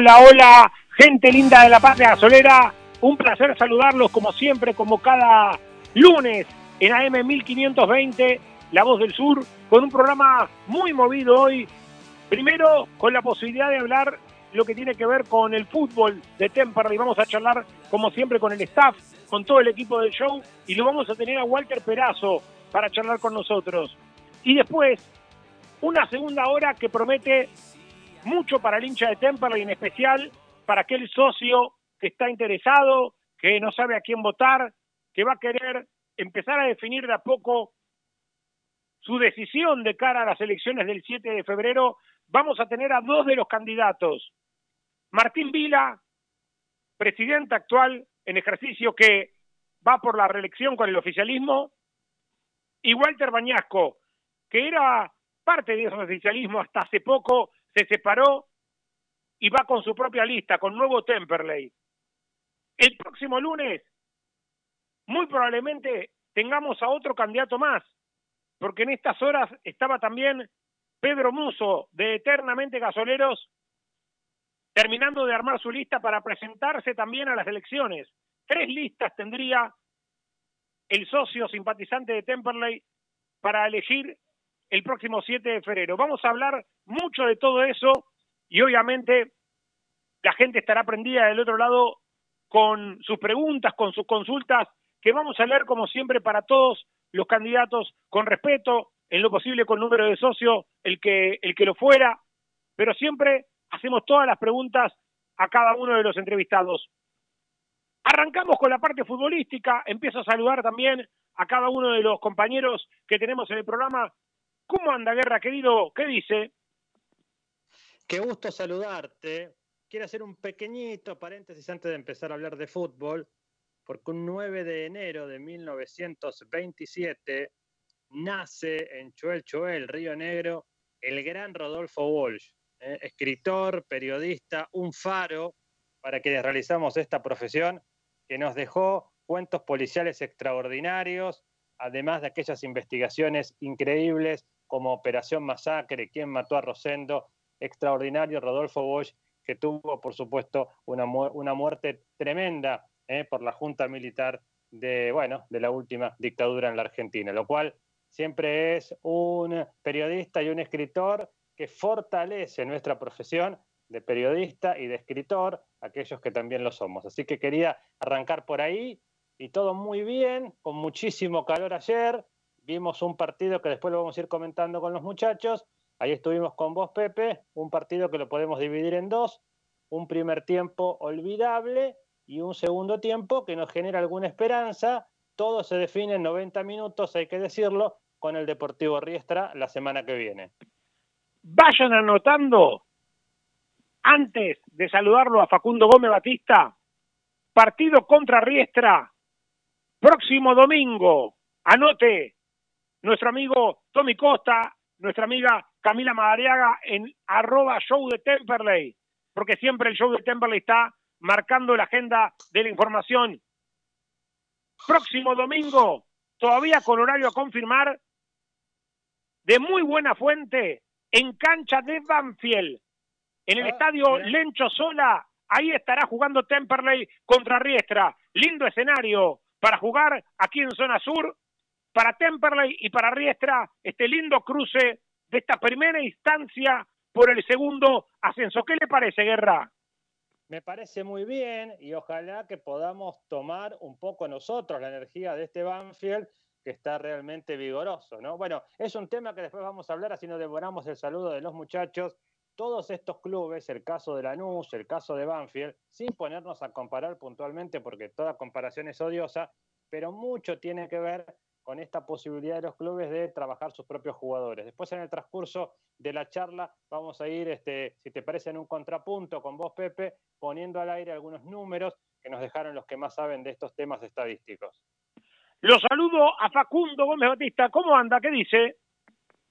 Hola, hola, gente linda de la patria gasolera. Un placer saludarlos como siempre, como cada lunes en AM 1520, La Voz del Sur, con un programa muy movido hoy. Primero, con la posibilidad de hablar lo que tiene que ver con el fútbol de Temperley. Vamos a charlar, como siempre, con el staff, con todo el equipo del show, y lo vamos a tener a Walter Perazo para charlar con nosotros. Y después, una segunda hora que promete mucho para el hincha de Temperley, en especial para aquel socio que está interesado, que no sabe a quién votar, que va a querer empezar a definir de a poco su decisión de cara a las elecciones del 7 de febrero, vamos a tener a dos de los candidatos. Martín Vila, presidente actual en ejercicio que va por la reelección con el oficialismo, y Walter Bañasco, que era parte de ese oficialismo hasta hace poco, se separó y va con su propia lista, con nuevo Temperley. El próximo lunes, muy probablemente tengamos a otro candidato más, porque en estas horas estaba también Pedro Muso, de Eternamente Gasoleros, terminando de armar su lista para presentarse también a las elecciones. Tres listas tendría el socio simpatizante de Temperley para elegir el próximo 7 de febrero. Vamos a hablar mucho de todo eso y obviamente la gente estará prendida del otro lado con sus preguntas, con sus consultas, que vamos a leer como siempre para todos los candidatos con respeto, en lo posible con número de socio, el que, el que lo fuera, pero siempre hacemos todas las preguntas a cada uno de los entrevistados. Arrancamos con la parte futbolística, empiezo a saludar también a cada uno de los compañeros que tenemos en el programa. ¿Cómo anda, Guerra, querido? ¿Qué dice? Qué gusto saludarte. Quiero hacer un pequeñito paréntesis antes de empezar a hablar de fútbol, porque un 9 de enero de 1927 nace en Chuel Chuel, Río Negro, el gran Rodolfo Walsh, eh, escritor, periodista, un faro para quienes realizamos esta profesión, que nos dejó cuentos policiales extraordinarios, además de aquellas investigaciones increíbles como Operación Masacre, quién mató a Rosendo, extraordinario Rodolfo Walsh, que tuvo, por supuesto, una, una muerte tremenda eh, por la Junta Militar de, bueno, de la última dictadura en la Argentina, lo cual siempre es un periodista y un escritor que fortalece nuestra profesión de periodista y de escritor, aquellos que también lo somos. Así que quería arrancar por ahí y todo muy bien, con muchísimo calor ayer. Vimos un partido que después lo vamos a ir comentando con los muchachos. Ahí estuvimos con vos, Pepe, un partido que lo podemos dividir en dos. Un primer tiempo olvidable y un segundo tiempo que nos genera alguna esperanza. Todo se define en 90 minutos, hay que decirlo, con el Deportivo Riestra la semana que viene. Vayan anotando, antes de saludarlo a Facundo Gómez Batista, partido contra Riestra, próximo domingo. Anote, nuestro amigo Tommy Costa, nuestra amiga Camila Madariaga en arroba show de Temperley, porque siempre el show de Temperley está marcando la agenda de la información. Próximo domingo, todavía con horario a confirmar, de muy buena fuente, en cancha de Banfield, en el ah, estadio Lencho Sola, ahí estará jugando Temperley contra Riestra. Lindo escenario para jugar aquí en zona sur, para Temperley y para Riestra, este lindo cruce de esta primera instancia por el segundo ascenso. ¿Qué le parece, Guerra? Me parece muy bien y ojalá que podamos tomar un poco nosotros la energía de este Banfield que está realmente vigoroso, ¿no? Bueno, es un tema que después vamos a hablar, así no devoramos el saludo de los muchachos. Todos estos clubes, el caso de Lanús, el caso de Banfield, sin ponernos a comparar puntualmente, porque toda comparación es odiosa, pero mucho tiene que ver con esta posibilidad de los clubes de trabajar sus propios jugadores. Después en el transcurso de la charla vamos a ir, este, si te parece, en un contrapunto con vos, Pepe, poniendo al aire algunos números que nos dejaron los que más saben de estos temas estadísticos. Lo saludo a Facundo Gómez Batista. ¿Cómo anda? ¿Qué dice?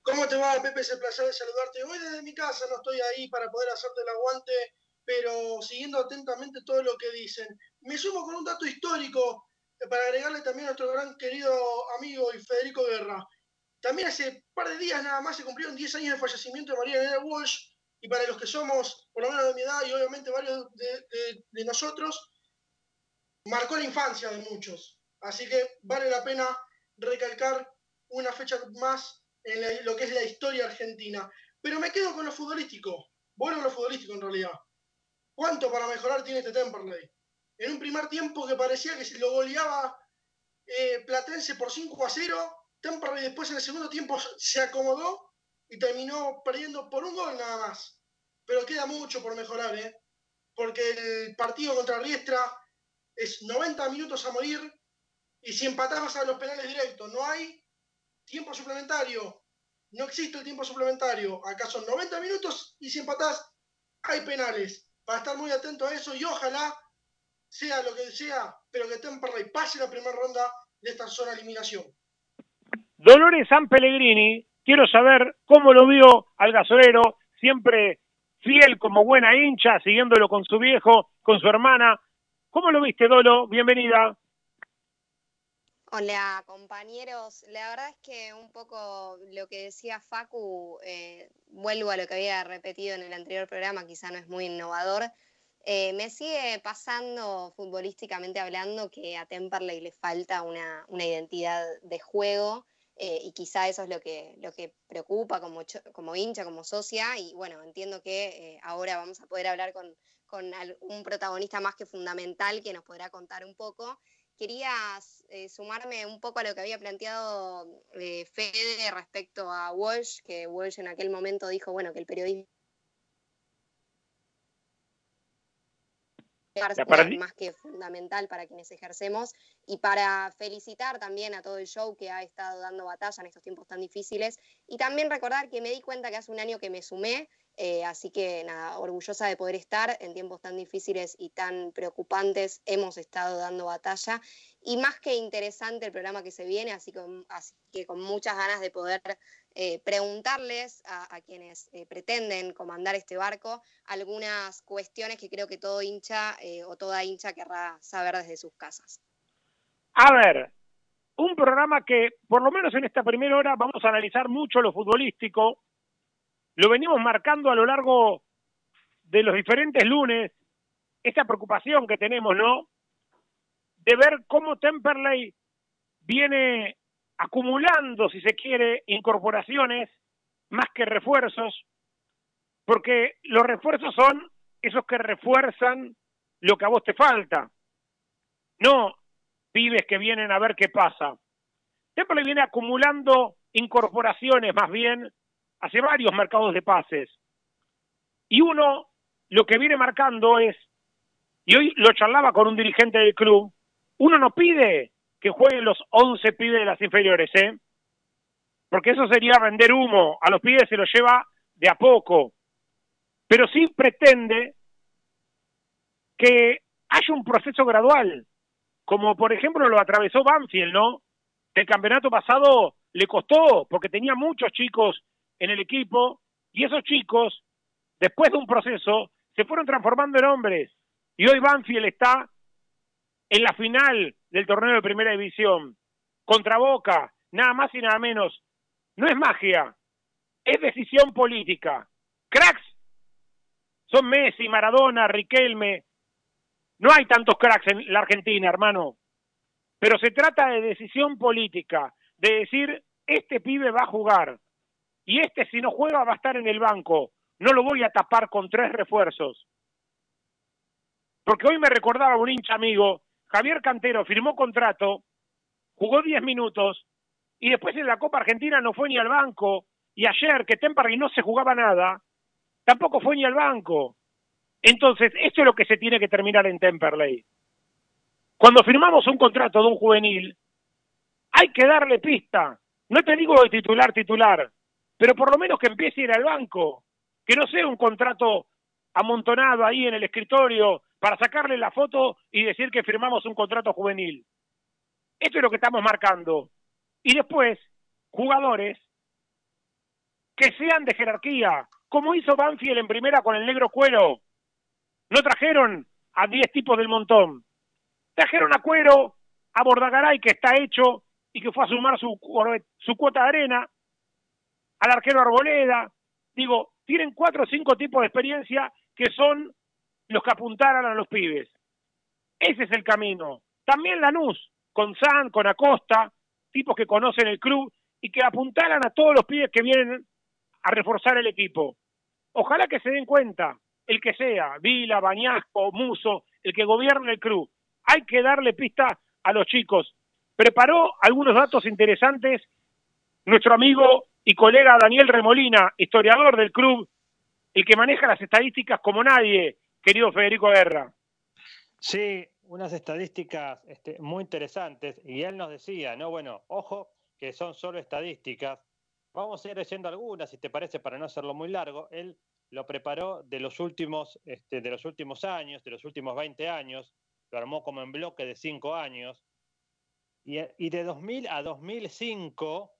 ¿Cómo te va, Pepe? Es el placer de saludarte. Hoy desde mi casa no estoy ahí para poder hacerte el aguante, pero siguiendo atentamente todo lo que dicen. Me sumo con un dato histórico para agregarle también a nuestro gran querido amigo y Federico Guerra. También hace un par de días nada más se cumplieron 10 años de fallecimiento de María Elena Walsh, y para los que somos, por lo menos de mi edad y obviamente varios de nosotros, marcó la infancia de muchos. Así que vale la pena recalcar una fecha más en lo que es la historia argentina. Pero me quedo con lo futbolístico. Bueno, lo futbolístico en realidad. ¿Cuánto para mejorar tiene este Temperley? En un primer tiempo que parecía que se lo goleaba eh, Platense por 5 a 0, Temperley después en el segundo tiempo se acomodó y terminó perdiendo por un gol nada más. Pero queda mucho por mejorar, ¿eh? Porque el partido contra Riestra es 90 minutos a morir y si empatás a los penales directos, no hay tiempo suplementario. No existe el tiempo suplementario. Acá son 90 minutos y si empatás, hay penales. Para estar muy atento a eso y ojalá sea lo que sea, pero que Temperley pase la primera ronda de esta zona de eliminación. Dolores San Pellegrini, quiero saber cómo lo vio al gasolero, siempre fiel como buena hincha, siguiéndolo con su viejo, con su hermana. ¿Cómo lo viste, Dolo? Bienvenida. Hola compañeros, la verdad es que un poco lo que decía Facu, eh, vuelvo a lo que había repetido en el anterior programa, quizá no es muy innovador, eh, me sigue pasando futbolísticamente hablando que a Temperley le falta una, identidad de juego eh, y quizá eso es lo que, lo que preocupa como, como hincha, como socia y bueno, entiendo que ahora vamos a poder hablar con, con un protagonista más que fundamental que nos podrá contar un poco. Quería eh, sumarme un poco a lo que había planteado eh, Fede respecto a Walsh, que Walsh en aquel momento dijo, bueno, que el periodismo más que fundamental para quienes ejercemos y para felicitar también a todo el show que ha estado dando batalla en estos tiempos tan difíciles y también recordar que me di cuenta que hace un año que me sumé eh, así que nada, orgullosa de poder estar en tiempos tan difíciles y tan preocupantes. Hemos estado dando batalla y más que interesante el programa que se viene, así, que con muchas ganas de poder eh, preguntarles a, quienes eh, pretenden comandar este barco algunas cuestiones que creo que todo hincha o toda hincha querrá saber desde sus casas. A ver, un programa que por lo menos en esta primera hora vamos a analizar mucho lo futbolístico, lo venimos marcando a lo largo de los diferentes lunes, esta preocupación que tenemos, ¿no? De ver cómo Temperley viene acumulando, si se quiere, incorporaciones más que refuerzos, porque los refuerzos son esos que refuerzan lo que a vos te falta, no pibes que vienen a ver qué pasa. Temperley viene acumulando incorporaciones más bien hace varios mercados de pases. Y uno lo que viene marcando es, y hoy lo charlaba con un dirigente del club, uno no pide que jueguen los 11 pibes de las inferiores, ¿eh? porque eso sería vender humo, a los pibes se los lleva de a poco, pero sí pretende que haya un proceso gradual, como por ejemplo lo atravesó Banfield, ¿no? El campeonato pasado le costó porque tenía muchos chicos en el equipo y esos chicos, después de un proceso, se fueron transformando en hombres. Y hoy Banfield está en la final del torneo de primera división, contra Boca, nada más y nada menos. No es magia, es decisión política. Cracks son Messi, Maradona, Riquelme. No hay tantos cracks en la Argentina, hermano. Pero se trata de decisión política, de decir, este pibe va a jugar y este si no juega va a estar en el banco. No lo voy a tapar con tres refuerzos. Porque hoy me recordaba un hincha amigo, Javier Cantero firmó contrato, jugó 10 minutos y después en la Copa Argentina no fue ni al banco. Y ayer que Temperley no se jugaba nada, tampoco fue ni al banco. Entonces, esto es lo que se tiene que terminar en Temperley. Cuando firmamos un contrato de un juvenil, hay que darle pista. No te digo de titular, titular, pero por lo menos que empiece a ir al banco. Que no sea un contrato amontonado ahí en el escritorio para sacarle la foto y decir que firmamos un contrato juvenil. Esto es lo que estamos marcando. Y después, jugadores que sean de jerarquía, como hizo Banfield en primera con el negro cuero. No trajeron a 10 tipos del montón. Trajeron a Cuero, a Bordagaray, que está hecho y que fue a sumar su, su cuota de arena, al arquero Arboleda. Digo, tienen cuatro o cinco tipos de experiencia que son los que apuntaran a los pibes. Ese es el camino. También Lanús, con San, con Acosta, tipos que conocen el club y que apuntaran a todos los pibes que vienen a reforzar el equipo. Ojalá que se den cuenta, el que sea, Vila, Bañasco, Muso, el que gobierne el club, hay que darle pista a los chicos. Preparó algunos datos interesantes nuestro amigo y colega Daniel Remolina, historiador del club, el que maneja las estadísticas como nadie, querido Federico Guerra. Sí, unas estadísticas este, muy interesantes y él nos decía, no, bueno, ojo, que son solo estadísticas. Vamos a ir leyendo algunas, si te parece, para no hacerlo muy largo. Él lo preparó de los últimos, este, de los últimos años, de los últimos 20 años, lo armó como en bloque de cinco años, y, de 2000 a 2005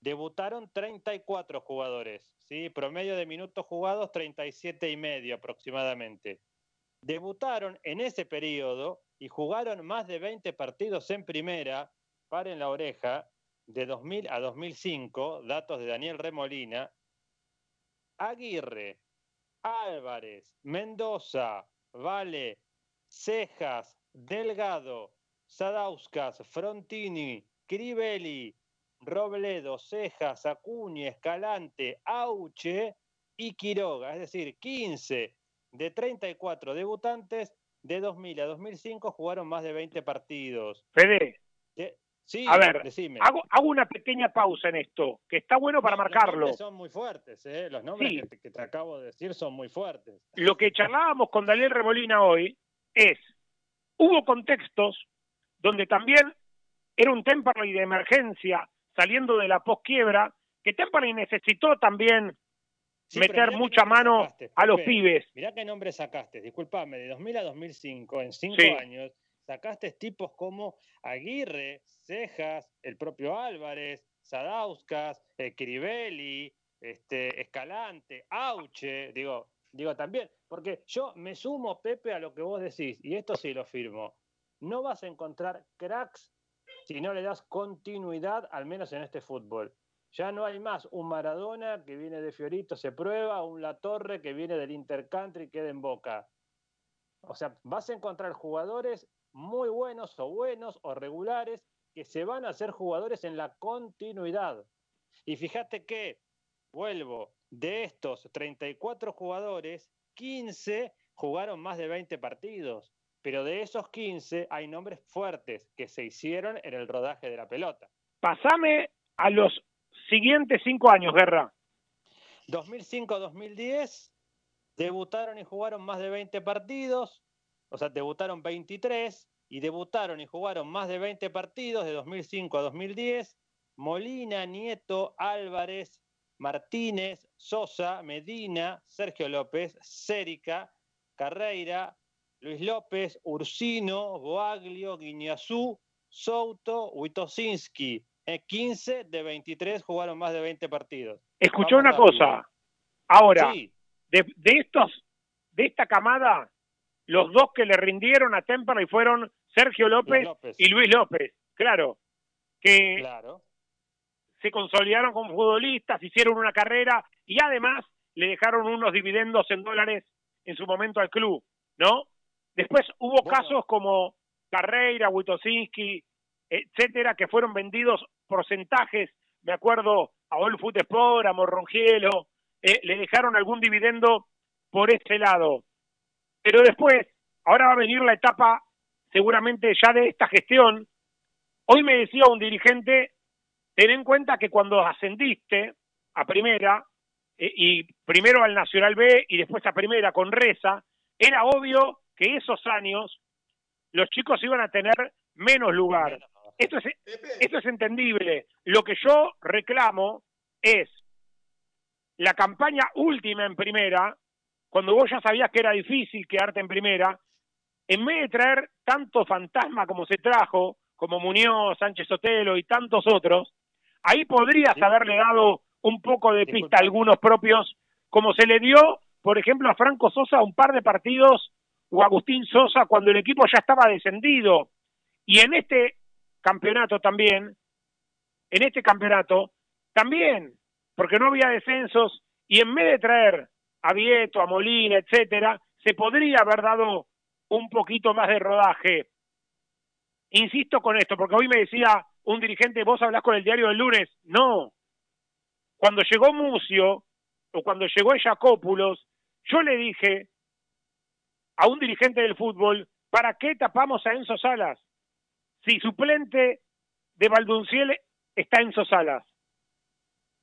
debutaron 34 jugadores, ¿sí? promedio de minutos jugados 37 y medio aproximadamente. Debutaron en ese periodo y jugaron más de 20 partidos en primera, paren la oreja, de 2000 a 2005, datos de Daniel Remolina, Aguirre, Álvarez, Mendoza, Vale, Cejas, Delgado, Sadauskas, Frontini, Crivelli, Robledo, Cejas, Acuña, Escalante, Auche y Quiroga. Es decir, 15 de 34 debutantes de 2000 a 2005 jugaron más de 20 partidos. Fede, sí, a ver, Hago, una pequeña pausa en esto, que está bueno para marcarlo. Los son muy fuertes, ¿eh? los nombres que, que, te acabo de decir son muy fuertes. Lo que charlábamos con Daniel Remolina hoy es, hubo contextos donde también era un Temperley de emergencia saliendo de la posquiebra, que Temperley necesitó también meter mucha mano a los pibes. Mirá qué nombre sacaste, disculpame, de 2000 a 2005, en cinco años, sacaste tipos como Aguirre, Cejas, el propio Álvarez, Sadauskas, eh, Crivelli, este, Escalante, Auche, digo, digo también, porque yo me sumo, Pepe, a lo que vos decís, y esto sí lo firmo. No vas a encontrar cracks si no le das continuidad, al menos en este fútbol. Ya no hay más un Maradona que viene de Fiorito, se prueba, un La Torre que viene del Intercountry y queda en boca. O sea, vas a encontrar jugadores muy buenos o buenos o regulares que se van a hacer jugadores en la continuidad. Y fíjate que, vuelvo, de estos 34 jugadores, 15 jugaron más de 20 partidos, pero de esos 15 hay nombres fuertes que se hicieron en el rodaje de la pelota. Pasame a los siguientes cinco años, Guerra. 2005-2010 debutaron y jugaron más de 20 partidos, o sea, debutaron 23 y debutaron y jugaron más de 20 partidos de 2005 a 2010 Molina, Nieto, Álvarez, Martínez, Sosa, Medina, Sergio López, Cérica, Carreira, Luis López, Ursino, Boaglio, Guiñazú, Souto, Witosinski. En 15 de 23 jugaron más de 20 partidos. Escuchó una cosa. Ahora, de, estos, de esta camada, los dos que le rindieron a Temperley fueron Sergio López, y Luis López. Claro, que claro. se consolidaron como futbolistas, hicieron una carrera y además le dejaron unos dividendos en dólares en su momento al club, ¿no? Después hubo casos como Carreira, Witosinski, etcétera, que fueron vendidos porcentajes, me acuerdo a All Food Sport, a Morrongielo, eh, le dejaron algún dividendo por ese lado. Pero después, ahora va a venir la etapa seguramente ya de esta gestión. Hoy me decía un dirigente, ten en cuenta que cuando ascendiste a primera, eh, y primero al Nacional B y después a primera con Reza, era obvio que esos años los chicos iban a tener menos lugar. Esto es, esto es entendible. Lo que yo reclamo es la campaña última en primera, cuando vos ya sabías que era difícil quedarte en primera, en vez de traer tanto fantasma como se trajo, como Muñoz, Sánchez Sotelo y tantos otros, ahí podrías haberle dado un poco de pista a algunos propios, como se le dio, por ejemplo, a Franco Sosa un par de partidos o Agustín Sosa cuando el equipo ya estaba descendido. Y en este campeonato también, en este campeonato, también, porque no había descensos, y en vez de traer a Vieto, a Molina, etcétera, se podría haber dado un poquito más de rodaje. Insisto con esto, porque hoy me decía un dirigente, vos hablás con el diario del lunes. No, cuando llegó Mucio o cuando llegó Jacópulos, yo le dije a un dirigente del fútbol, ¿para qué tapamos a Enzo Salas? Si suplente de Valdunciel está Enzo Salas.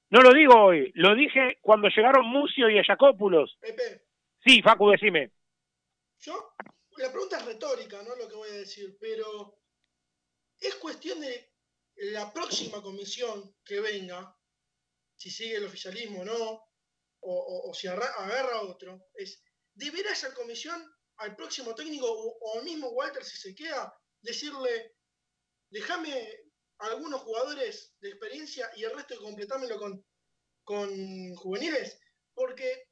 No lo digo hoy, lo dije cuando llegaron Mucio y Jacópulos. Sí, Facu, decime. Yo, la pregunta es retórica, no lo que voy a decir, pero es cuestión de la próxima comisión que venga, si sigue el oficialismo o no, o, si agarra otro, es, ¿deberá esa comisión al próximo técnico o, al mismo Walter si se queda, decirle, déjame algunos jugadores de experiencia y el resto completámelo con, con juveniles? Porque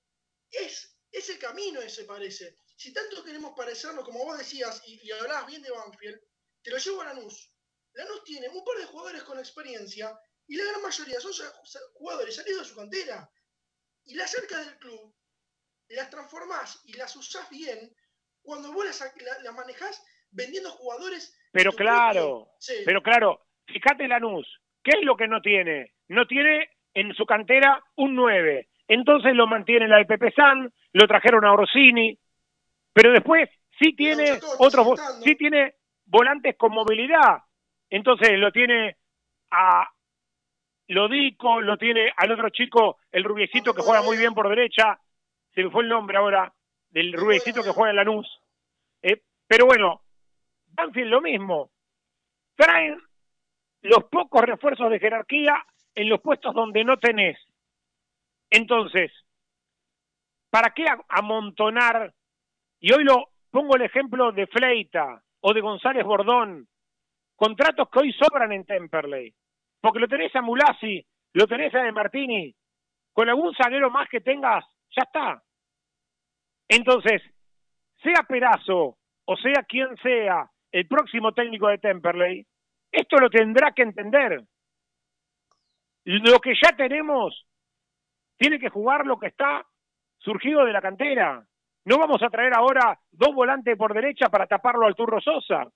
es ese camino ese parece. Si tanto queremos parecernos, como vos decías, y, y hablabas bien de Banfield, te lo llevo a Lanús. Lanús tiene un par de jugadores con experiencia y la gran mayoría son jugadores salidos de su cantera. Y las cercas del club las transformás y las usás bien cuando vos las, la, manejás vendiendo jugadores. Pero claro, pero claro, fíjate Lanús, ¿qué es lo que no tiene? No tiene en su cantera un 9. Entonces lo mantiene la de Pepe San, lo trajeron a Orsini, pero después sí tiene otros, sí tiene volantes con movilidad. Entonces lo tiene a Lodico, lo tiene al otro chico, el rubiecito que juega muy bien por derecha, se me fue el nombre ahora, del rubiecito que juega en Lanús. Eh, pero bueno, Banfield lo mismo. Traen los pocos refuerzos de jerarquía en los puestos donde no tenés. Entonces, ¿para qué amontonar? Y hoy lo pongo el ejemplo de Fleita o de González Bordón, contratos que hoy sobran en Temperley porque lo tenés a Mulasi, lo tenés a De Martini, con algún zaguero más que tengas, ya está. Entonces, sea Perazo o sea quien sea el próximo técnico de Temperley, esto lo tendrá que entender. Lo que ya tenemos tiene que jugar lo que está surgido de la cantera. No vamos a traer ahora dos volantes por derecha para taparlo al Turro Sosa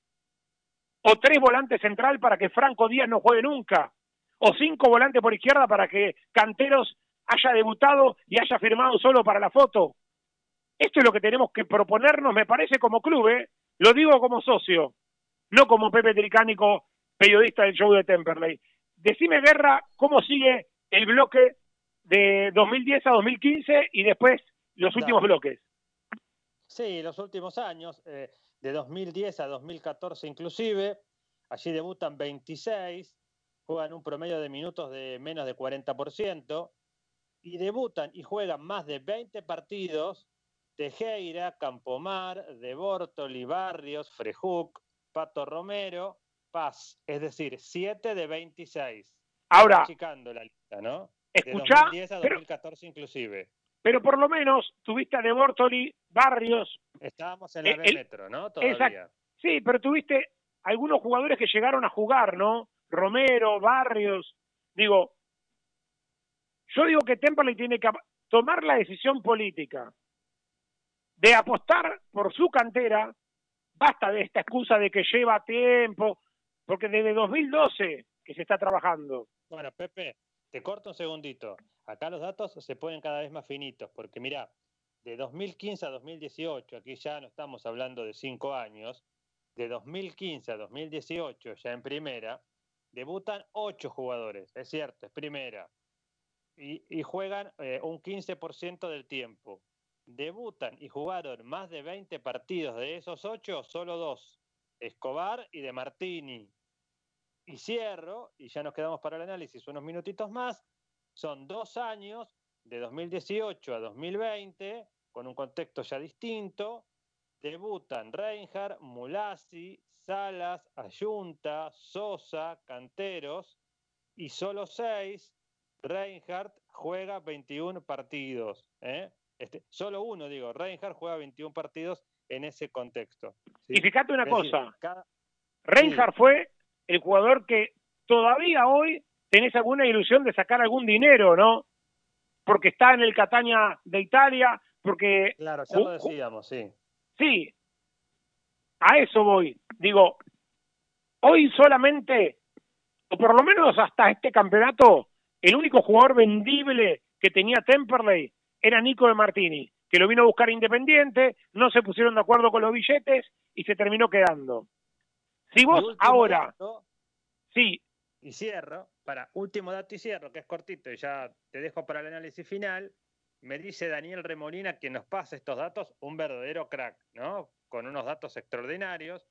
o tres volantes central para que Franco Díaz no juegue nunca, o cinco volantes por izquierda para que Canteros haya debutado y haya firmado solo para la foto. Esto es lo que tenemos que proponernos, me parece, como club, ¿eh? lo digo como socio, no como Pepe Tricánico, periodista del show de Temperley. Decime, Guerra, cómo sigue el bloque de 2010 a 2015 y después los últimos bloques. Sí, los últimos años. Eh, de 2010 a 2014 inclusive. Allí debutan 26, juegan un promedio de minutos de menos de 40% y debutan y juegan más de 20 partidos Tejeira, Campomar, De Bortoli, Barrios, Frejuk, Pato Romero, Paz, es decir, 7 de 26. Ahora, Chicando la lista, ¿no? Escuchá, de 2010 a 2014 inclusive. Pero por lo menos tuviste a De Bortoli, Barrios. Estábamos en la Eh, B el- Metro, ¿no? Todavía. Sí, pero tuviste algunos jugadores que llegaron a jugar, ¿no? Romero, Barrios. Digo, yo digo que Temperley tiene que tomar la decisión política de apostar por su cantera. Basta de esta excusa de que lleva tiempo, porque desde 2012 que se está trabajando. Bueno, Pepe, te corto un segundito. Acá los datos se ponen cada vez más finitos, porque mira, de 2015 a 2018, aquí ya no estamos hablando de cinco años, de 2015 a 2018, ya en primera, debutan ocho jugadores, es cierto, es primera, y, juegan eh, un 15% del tiempo. Debutan y jugaron más de 20 partidos de esos ocho, solo dos, Escobar y De Martini. Y cierro, y ya nos quedamos para el análisis unos minutitos más, son dos años, de 2018 a 2020, con un contexto ya distinto, debutan Reinhardt, Mulasi, Salas, Ayunta, Sosa, Canteros, y solo seis, Reinhardt juega 21 partidos. ¿eh? Este, solo uno, digo, Reinhardt juega 21 partidos en ese contexto. ¿sí? Y fíjate una Es decir, cosa, cada- Reinhardt fue el jugador que todavía hoy tenés alguna ilusión de sacar algún dinero, ¿no? Porque está en el Catania de Italia, porque Claro, ya lo decíamos, sí. sí, a eso voy. Digo, hoy solamente, o por lo menos hasta este campeonato, el único jugador vendible que tenía Temperley era Nico de Martini, que lo vino a buscar Independiente, no se pusieron de acuerdo con los billetes y se terminó quedando. Si vos ahora, dato, sí, y cierro, para último dato y cierro, que es cortito y ya te dejo para el análisis final, me dice Daniel Remolina que nos pasa estos datos, un verdadero crack, ¿no? Con unos datos extraordinarios.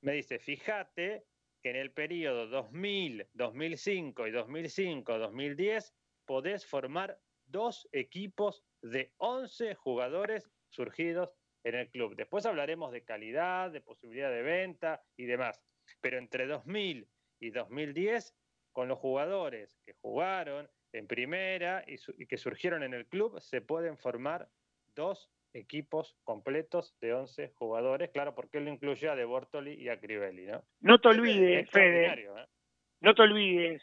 Me dice, fíjate que en el periodo 2000, 2005 y 2005, 2010 podés formar dos equipos de 11 jugadores surgidos en el club. Después hablaremos de calidad, de posibilidad de venta y demás. Pero entre 2000 y 2010, con los jugadores que jugaron en primera y, que surgieron en el club, se pueden formar dos equipos completos de 11 jugadores. Claro, porque él lo incluye a De Bortoli y a Crivelli, ¿no? no te olvides, Fede, ¿eh? no te olvides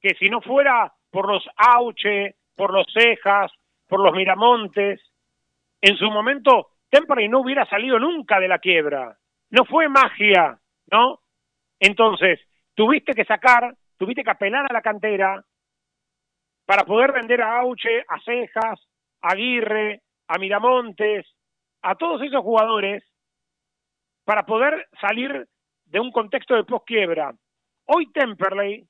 que si no fuera por los Auche, por los Cejas, por los Miramontes, en su momento Temperley no hubiera salido nunca de la quiebra. No fue magia, ¿no? Entonces, tuviste que sacar, tuviste que apelar a la cantera para poder vender a Auche, a Cejas, a Aguirre, a Miramontes, a todos esos jugadores para poder salir de un contexto de posquiebra. Hoy Temperley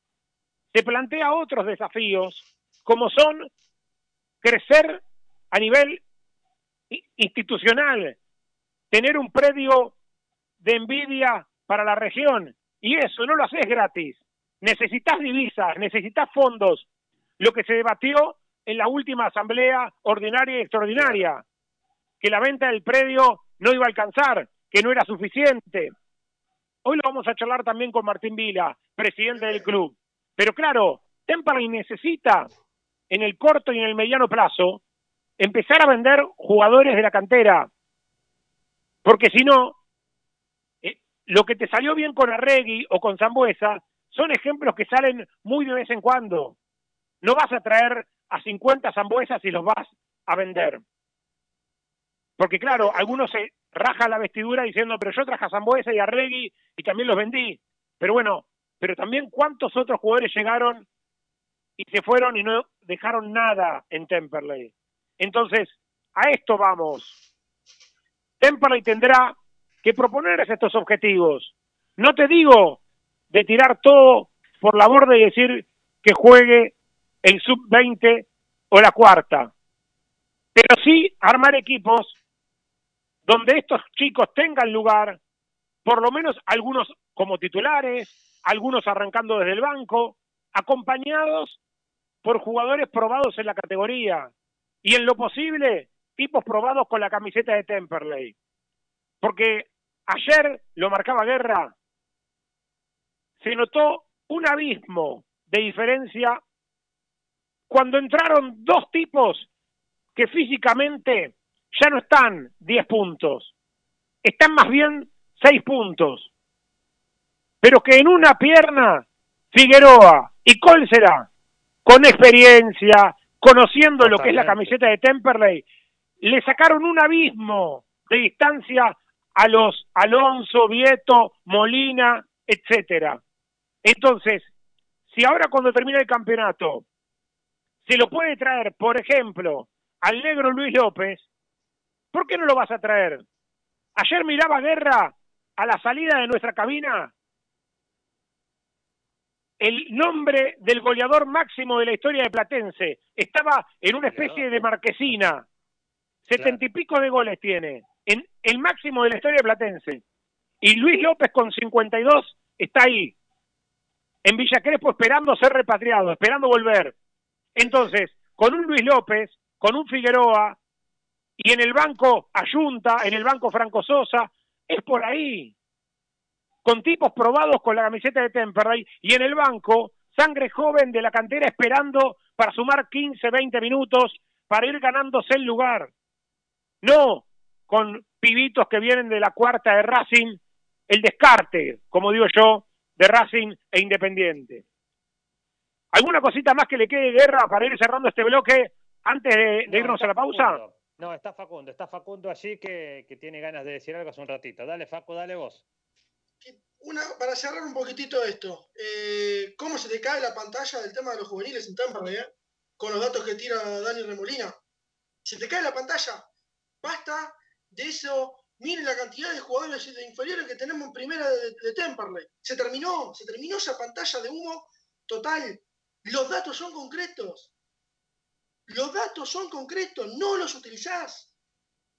se plantea otros desafíos, como son crecer a nivel institucional, tener un predio de envidia para la región, y eso no lo haces gratis. Necesitas divisas, necesitas fondos, lo que se debatió en la última asamblea ordinaria y extraordinaria, que la venta del predio no iba a alcanzar, que no era suficiente. Hoy lo vamos a charlar también con Martín Vila, presidente del club. Pero claro, Temperley necesita en el corto y en el mediano plazo empezar a vender jugadores de la cantera. Porque si no, eh, lo que te salió bien con Arregui o con Zambuesa son ejemplos que salen muy de vez en cuando. No vas a traer a 50 Zambuesas y los vas a vender. Porque claro, algunos se rajan la vestidura diciendo, pero yo traje a Zambuesa y a Regui y también los vendí. Pero bueno, pero también cuántos otros jugadores llegaron y se fueron y no dejaron nada en Temperley. Entonces, a esto vamos. Temperley tendrá que proponerse estos objetivos. No te digo de tirar todo por la borda y decir que juegue el sub-20 o la cuarta, pero sí armar equipos donde estos chicos tengan lugar, por lo menos algunos como titulares, algunos arrancando desde el banco, acompañados por jugadores probados en la categoría y en lo posible tipos probados con la camiseta de Temperley. Porque ayer lo marcaba Guerra, se notó un abismo de diferencia cuando entraron dos tipos que físicamente ya no están 10 puntos, están más bien 6 puntos, pero que en una pierna Figueroa y Colsera, con experiencia, conociendo lo que es la camiseta de Temperley, le sacaron un abismo de distancia a los Alonso, Vieto, Molina, etcétera. Entonces, si ahora cuando termine el campeonato se lo puede traer, por ejemplo, al negro Luis López, ¿por qué no lo vas a traer? Ayer miraba Guerra a la salida de nuestra cabina el nombre del goleador máximo de la historia de Platense. Estaba en una especie de marquesina. Setenta y pico de goles tiene. En el máximo de la historia de Platense. Y Luis López con 52 está ahí. En Villa Crespo esperando ser repatriado, esperando volver. Entonces, con un Luis López, con un Figueroa, y en el banco Ayunta, en el banco Franco Sosa, es por ahí. Con tipos probados con la camiseta de Temperley, y en el banco, sangre joven de la cantera esperando para sumar 15, 20 minutos para ir ganándose el lugar. No con pibitos que vienen de la cuarta de Racing, el descarte, como digo yo, de Racing e Independiente. ¿Alguna cosita más que le quede guerra para ir cerrando este bloque antes de, irnos a la pausa? No, está Facundo, está Facundo allí que, tiene ganas de decir algo hace un ratito. Dale, Facu, dale vos. Para cerrar un poquitito esto, eh, ¿cómo se te cae la pantalla del tema de los juveniles en eh? Con los datos que tira Dani Remolina. Se te cae la pantalla. Basta de eso. Miren la cantidad de jugadores inferiores que tenemos en primera de, de Temperley. Se terminó, se terminó esa pantalla de humo total. Los datos son concretos. Los datos son concretos, no los utilizás.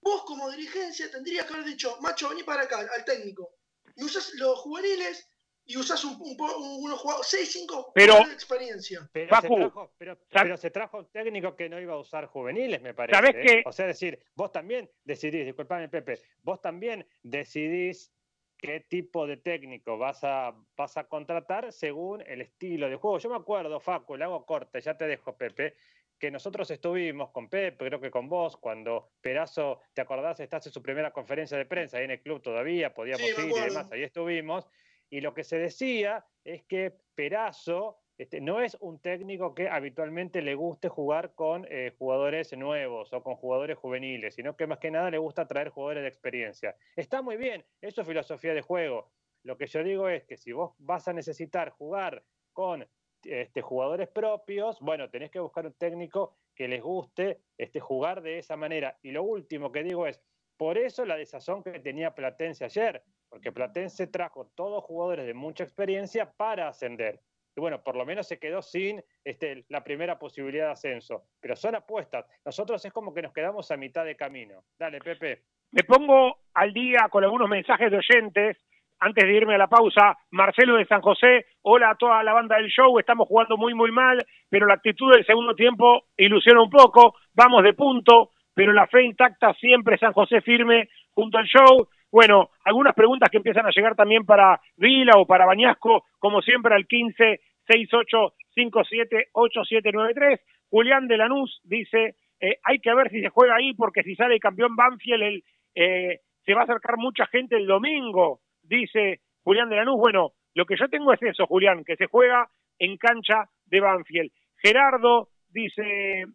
Vos como dirigencia tendrías que haber dicho, macho, vení para acá, al técnico. Y usás los juveniles y usás un, unos jugadores, 6, 5 pero, de experiencia. Pero se, trajo, pero, se, trajo, un técnico que no iba a usar juveniles, me parece. ¿Sabés ¿eh? O sea, decir, vos también decidís, disculpame Pepe, vos también decidís qué tipo de técnico vas a, vas a contratar según el estilo de juego. Yo me acuerdo, Facu, le hago corte, ya te dejo, Pepe, que nosotros estuvimos con Pepe, creo que con vos, cuando Perazo, ¿te acordás? Estás en su primera conferencia de prensa ahí en el club todavía, podíamos ir y demás, ahí estuvimos. Y lo que se decía es que Perazo este, no es un técnico que habitualmente le guste jugar con eh, jugadores nuevos o con jugadores juveniles, sino que más que nada le gusta traer jugadores de experiencia. Está muy bien, eso es filosofía de juego. Lo que yo digo es que si vos vas a necesitar jugar con este, jugadores propios, bueno, tenés que buscar un técnico que les guste este, jugar de esa manera. Y lo último que digo es, por eso la desazón que tenía Platense ayer, porque Platense trajo todos jugadores de mucha experiencia para ascender y bueno, por lo menos se quedó sin este, la primera posibilidad de ascenso. Pero son apuestas. Nosotros es como que nos quedamos a mitad de camino. Dale, Pepe. Me pongo al día con algunos mensajes de oyentes. Antes de irme a la pausa, Marcelo de San José, hola a toda la banda del show, estamos jugando muy muy mal, pero la actitud del segundo tiempo ilusiona un poco, vamos de punto, pero la fe intacta siempre San José firme junto al show. Bueno, algunas preguntas que empiezan a llegar también para Vila o para Bañasco, como siempre al 15 68578793. Julián de Lanús dice, eh, hay que ver si se juega ahí porque si sale campeón Banfield el, eh, se va a acercar mucha gente el domingo, dice Julián de Lanús. Bueno, lo que yo tengo es eso, Julián, que se juega en cancha de Banfield. Gerardo dice...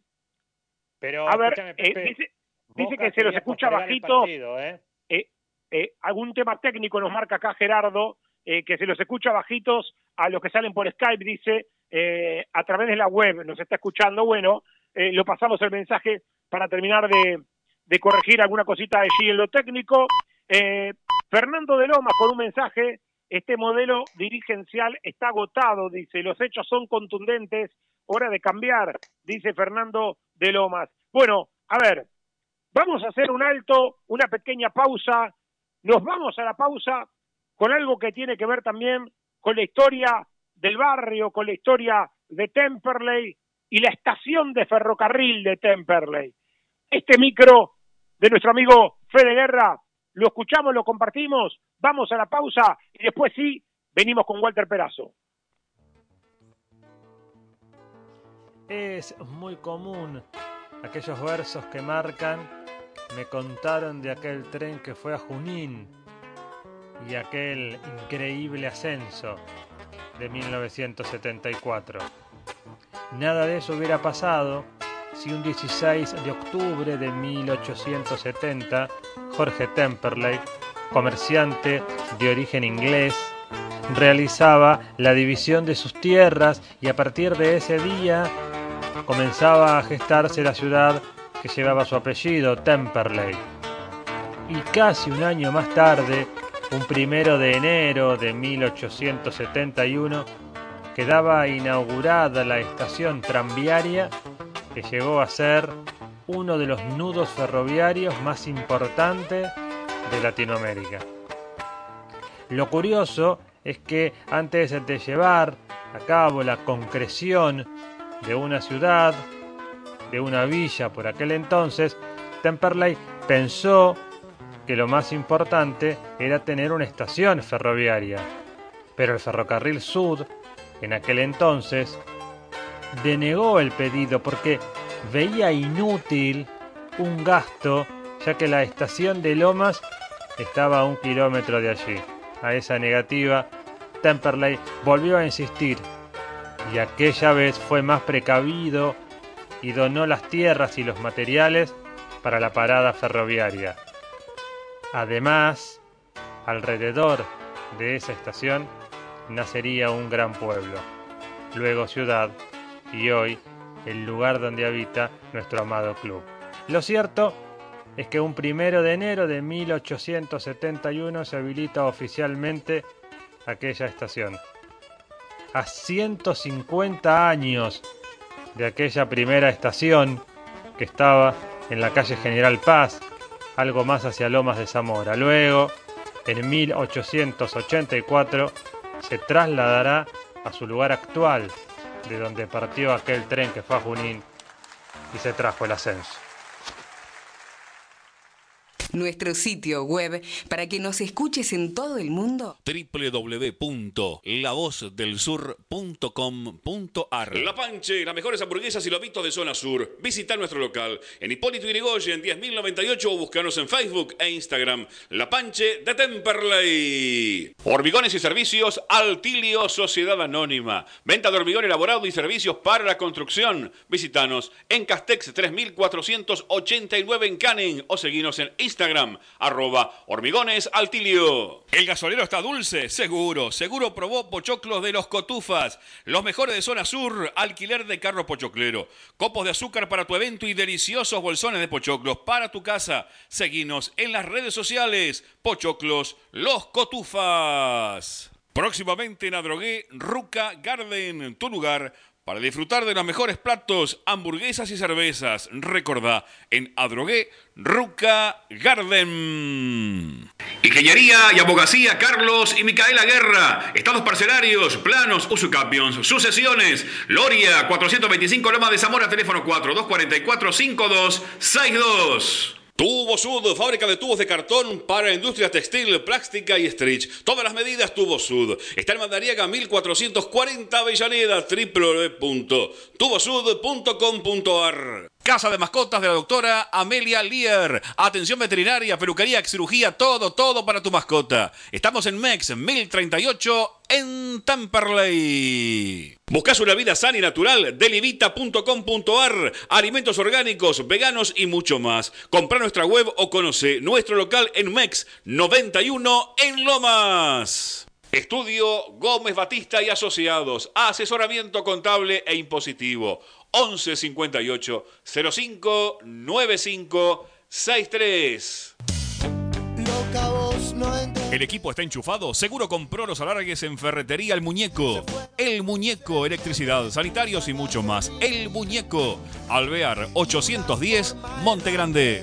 Pero, a ver, eh, dice, que se los escucha bajito. algún tema técnico nos marca acá Gerardo, que se los escucha bajitos a los que salen por Skype, dice, eh, a través de la web nos está escuchando, bueno, eh, lo pasamos el mensaje para terminar de, corregir alguna cosita allí en lo técnico. Eh, Fernando de Lomas con un mensaje, este modelo dirigencial está agotado, dice, los hechos son contundentes, hora de cambiar, dice Fernando de Lomas. Bueno, a ver, vamos a hacer un alto, una pequeña pausa, nos vamos a la pausa con algo que tiene que ver también con la historia del barrio con la historia de Temperley y la estación de ferrocarril de Temperley. Este micro de nuestro amigo Fede Guerra, lo escuchamos, lo compartimos, vamos a la pausa y después sí, venimos con Walter Perazo. Es muy común aquellos versos que marcan, me contaron de aquel tren que fue a Junín y aquel increíble ascenso de 1974. Nada de eso hubiera pasado si un 16 de octubre de 1870 Jorge Temperley, comerciante de origen inglés, realizaba la división de sus tierras y a partir de ese día comenzaba a gestarse la ciudad que llevaba su apellido, Temperley. Y casi un año más tarde, un primero de enero de 1871, quedaba inaugurada la estación tranviaria que llegó a ser uno de los nudos ferroviarios más importantes de Latinoamérica. Lo curioso es que antes de llevar a cabo la concreción de una ciudad, de una villa por aquel entonces, Temperley pensó que lo más importante era tener una estación ferroviaria. Pero el ferrocarril Sud, en aquel entonces, denegó el pedido porque veía inútil un gasto, ya que la estación de Lomas estaba a un kilómetro de allí. A esa negativa, Temperley volvió a insistir y aquella vez fue más precavido y donó las tierras y los materiales para la parada ferroviaria. Además, alrededor de esa estación nacería un gran pueblo, luego ciudad y hoy el lugar donde habita nuestro amado club. Lo cierto es que un primero de enero de 1871 se habilita oficialmente aquella estación. A 150 años de aquella primera estación que estaba en la calle General Paz, algo más hacia Lomas de Zamora. Luego, en 1884, se trasladará a su lugar actual, de donde partió aquel tren que fue a Junín y se trajo el ascenso nuestro sitio web para que nos escuches en todo el mundo. www.lavozdelsur.com.ar La Panche, las mejores hamburguesas y lobitos de zona sur. Visita nuestro local en Hipólito Yrigoyen 10.098 o búscanos en Facebook e Instagram. La Panche de Temperley. Hormigones y servicios Altilio Sociedad Anónima. Venta de hormigón elaborado y servicios para la construcción. Visítanos en Castex 3489 en Canning o seguinos en Instagram Instagram, arroba hormigones. El gasolero está dulce, seguro. Seguro probó pochoclos de los cotufas. Los mejores de zona sur, alquiler de carro pochoclero. Copos de azúcar para tu evento y deliciosos bolsones de pochoclos para tu casa. Seguinos en las redes sociales. Pochoclos, los cotufas. Próximamente en Adrogué, Ruca Garden, tu lugar para disfrutar de los mejores platos, hamburguesas y cervezas, recordá en Adrogué, Ruca Garden. Ingeniería y abogacía Carlos y Micaela Guerra. Estados parcelarios, planos, usucapions, sucesiones. Loria 425 Loma de Zamora, teléfono 4244 5262. Tubo Sud, fábrica de tubos de cartón para industria textil, plástica y stretch. Todas las medidas Tubo Sud. Está en Mandariaga 1440 Avellaneda, www.tubosud.com.ar. Casa de mascotas de la doctora Amelia Lear. Atención veterinaria, peluquería, cirugía, todo, todo para tu mascota. Estamos en MEX 1038 en Tamperley. Buscas una vida sana y natural, delivita.com.ar, alimentos orgánicos, veganos y mucho más. Compra nuestra web o conoce nuestro local en MEX 91 en Lomas. Estudio Gómez Batista y Asociados, asesoramiento contable e impositivo. 11 58 05 95 63. El equipo está enchufado, seguro compró los alargues en Ferretería El Muñeco. El Muñeco, electricidad, sanitarios y mucho más. El Muñeco, Alvear 810, Monte Grande.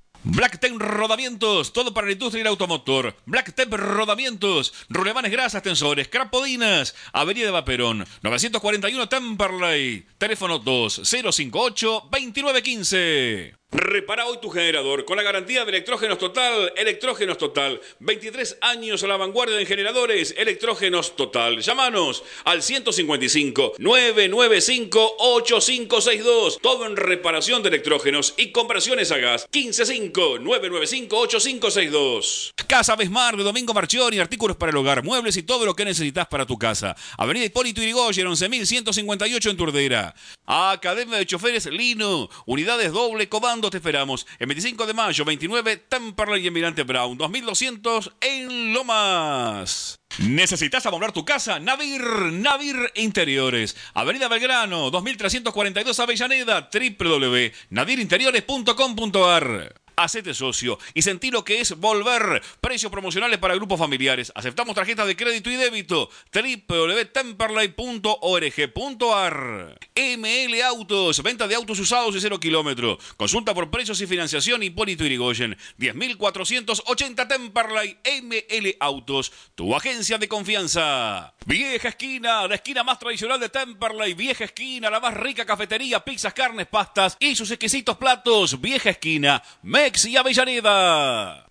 Blacktep Rodamientos, todo para la industria y el automotor. Blacktep Rodamientos, rulemanes grasas, tensores, crapodinas, Avenida de Vaperón, 941 Temperley, teléfono 2058 2915. Repara hoy tu generador con la garantía de Electrógenos Total. Electrógenos Total. 23 años a la vanguardia en generadores. Electrógenos Total. Llámanos al 155 995 8562. Todo en reparación de electrógenos y conversiones a gas. 155 995 8562. Casa Besmar de Domingo Marchioni. Artículos para el hogar, muebles y todo lo que necesitas para tu casa. Avenida Hipólito Irigoyen, 11158 en Turdera. Academia de Choferes Lino. Unidades doble comando te esperamos? El 25 de mayo, 29, Temperley y Emirante Brown, 2200 en Lomas. ¿Necesitas amoblar tu casa? Navir, Navir Interiores. Avenida Belgrano, 2342 Avellaneda, www.nadirinteriores.com.ar. Hacete socio y sentí lo que es volver. Precios promocionales para grupos familiares. Aceptamos tarjetas de crédito y débito. www.temperley.org.ar ML Autos. Venta de autos usados y cero kilómetros. Consulta por precios y financiación Hipólito Irigoyen. 10.480 Temperley. ML Autos. Tu agencia de confianza. Vieja esquina. La esquina más tradicional de Temperley. Vieja esquina. La más rica cafetería. Pizzas, carnes, pastas y sus exquisitos platos. Vieja esquina. Mex y Avellaneda.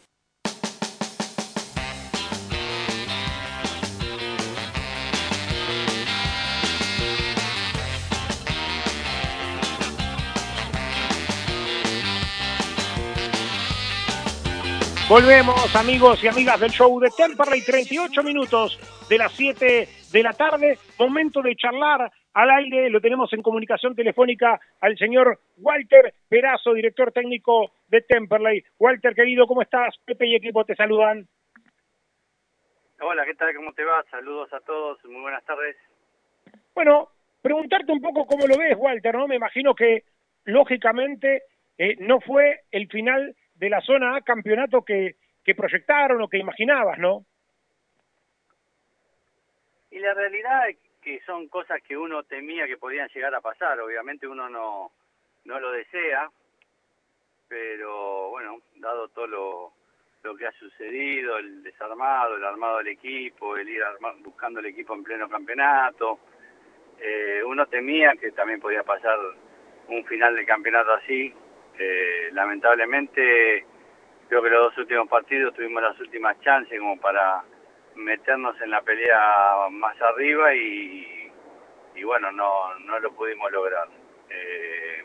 Volvemos, amigos y amigas del show de Temperley, 38 minutos de las 7 de la tarde. Momento de charlar al aire. Lo tenemos en comunicación telefónica al señor Walter Perazo, director técnico de Temperley. Walter, querido, ¿cómo estás? Pepe y equipo te saludan. Hola, ¿qué tal? ¿Cómo te va? Saludos a todos, muy buenas tardes. Bueno, preguntarte un poco cómo lo ves, Walter, ¿no? Me imagino que, lógicamente, eh, no fue el final de la zona A campeonato que, que proyectaron o que imaginabas, ¿no? Y la realidad es que son cosas que uno temía que podían llegar a pasar. Obviamente uno no, no lo desea, pero bueno, dado todo lo, lo que ha sucedido, el desarmado, el armado del equipo, el ir buscando el equipo en pleno campeonato, eh, uno temía que también podía pasar un final de campeonato así, eh, lamentablemente creo que los dos últimos partidos tuvimos las últimas chances como para meternos en la pelea más arriba y, y bueno, no, no lo pudimos lograr. Eh,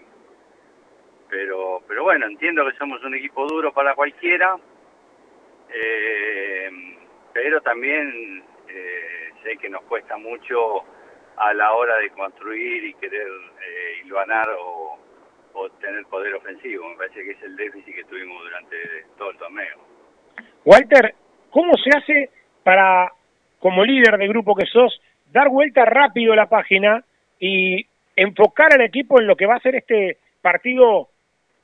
pero, pero bueno, entiendo que somos un equipo duro para cualquiera, eh, pero también eh, sé que nos cuesta mucho a la hora de construir y querer eh, o tener poder ofensivo. Me parece que es el déficit que tuvimos durante todo el torneo. Walter, ¿cómo se hace para, como líder de grupo que sos, dar vuelta rápido la página y enfocar al equipo en lo que va a ser este partido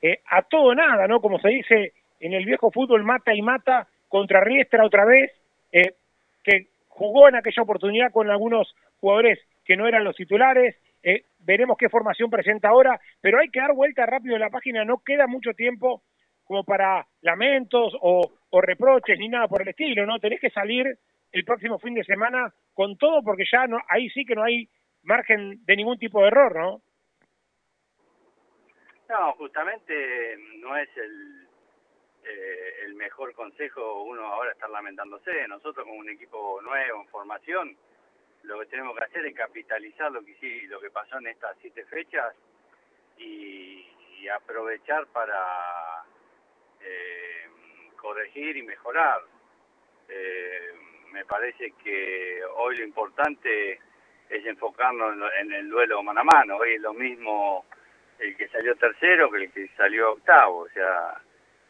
eh, a todo nada, ¿no? Como se dice en el viejo fútbol, mata y mata contra Riestra otra vez, eh, que jugó en aquella oportunidad con algunos jugadores que no eran los titulares, veremos qué formación presenta ahora, pero hay que dar vuelta rápido en la página, no queda mucho tiempo como para lamentos o, reproches ni nada por el estilo, ¿no? Tenés que salir el próximo fin de semana con todo porque ya no, ahí sí que no hay margen de ningún tipo de error, ¿no? No, justamente no es el, eh, el mejor consejo uno ahora estar lamentándose. Nosotros como un equipo nuevo, en formación, lo que tenemos que hacer es capitalizar lo que sí, lo que pasó en estas siete fechas y, aprovechar para eh, corregir y mejorar. Eh, me parece que hoy lo importante es enfocarnos en, el duelo mano a mano. Hoy es lo mismo el que salió tercero que el que salió octavo. O sea,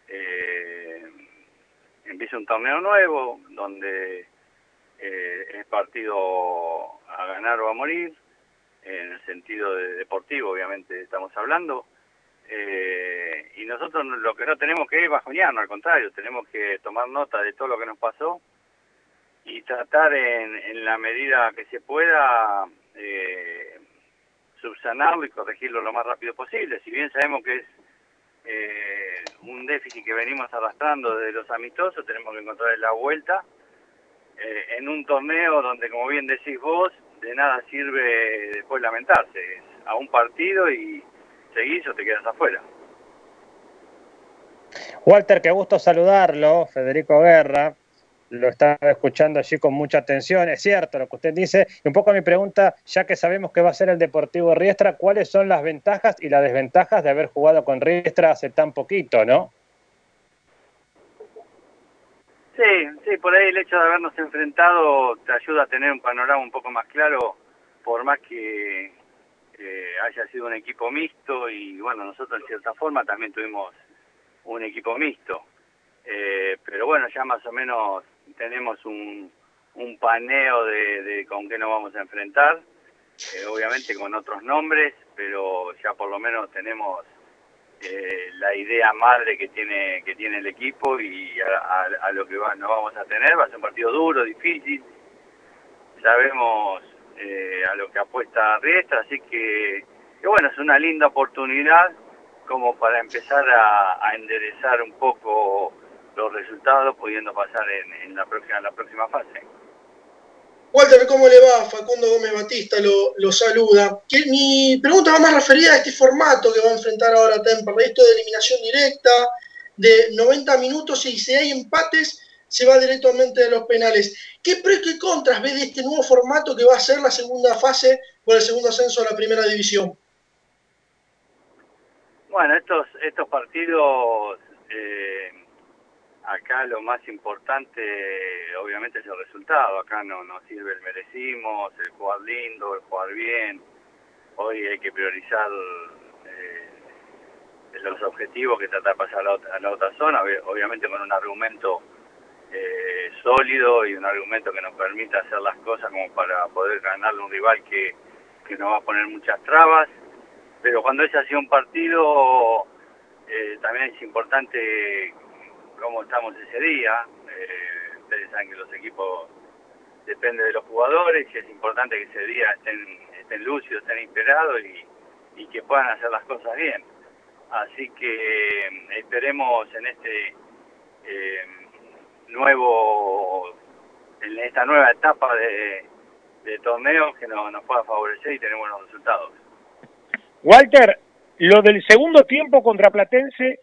eh, empieza un torneo nuevo donde eh, es partido a ganar o a morir, en el sentido de deportivo, obviamente estamos hablando. Eh, y nosotros lo que no tenemos que es bajonearnos, al contrario, tenemos que tomar nota de todo lo que nos pasó y tratar en, en la medida que se pueda eh, subsanarlo y corregirlo lo más rápido posible. Si bien sabemos que es eh, un déficit que venimos arrastrando de los amistosos, tenemos que encontrar la vuelta eh, en un torneo donde, como bien decís vos, de nada sirve después lamentarse. a un partido y seguís o te quedas afuera. Walter, qué gusto saludarlo, Federico Guerra lo estaba escuchando allí con mucha atención. Es cierto lo que usted dice. Y un poco mi pregunta, ya que sabemos que va a ser el Deportivo Riestra, ¿cuáles son las ventajas y las desventajas de haber jugado con Riestra hace tan poquito, no? Sí, sí, por ahí el hecho de habernos enfrentado te ayuda a tener un panorama un poco más claro, por más que eh, haya sido un equipo mixto y bueno, nosotros en cierta forma también tuvimos un equipo mixto. Eh, pero bueno, ya más o menos tenemos un, un paneo de, con qué nos vamos a enfrentar, eh, obviamente con otros nombres, pero ya por lo menos tenemos eh, la idea madre que tiene que tiene el equipo y a, lo que va, nos vamos a tener. Va a ser un partido duro, difícil. Sabemos eh, a lo que apuesta Riestra, así que, bueno, es una linda oportunidad como para empezar a, a enderezar un poco los resultados pudiendo pasar en, la, próxima, la próxima fase. Walter, ¿cómo le va? Facundo Gómez Batista lo, saluda. mi pregunta va más referida a este formato que va a enfrentar ahora Temperley, esto de eliminación directa, de 90 minutos y si hay empates se va directamente a los penales. ¿Qué pros y contras ve de este nuevo formato que va a ser la segunda fase por el segundo ascenso a la primera división? Bueno, estos, estos partidos eh, acá lo más importante obviamente es el resultado, acá no nos sirve el merecimos, el jugar lindo, el jugar bien, hoy hay que priorizar eh, los objetivos que trata de pasar a la, otra, a la otra zona, obviamente con un argumento eh, sólido y un argumento que nos permita hacer las cosas como para poder ganarle un rival que, que nos va a poner muchas trabas, pero cuando es así un partido eh, también es importante cómo estamos ese día. Eh, ustedes saben que los equipos dependen de los jugadores y es importante que ese día estén, estén lúcidos, estén inspirados y, que puedan hacer las cosas bien. Así que eh, esperemos en este eh, nuevo, en esta nueva etapa de, de torneo que nos, pueda favorecer y tener buenos resultados. Walter, lo del segundo tiempo contra Platense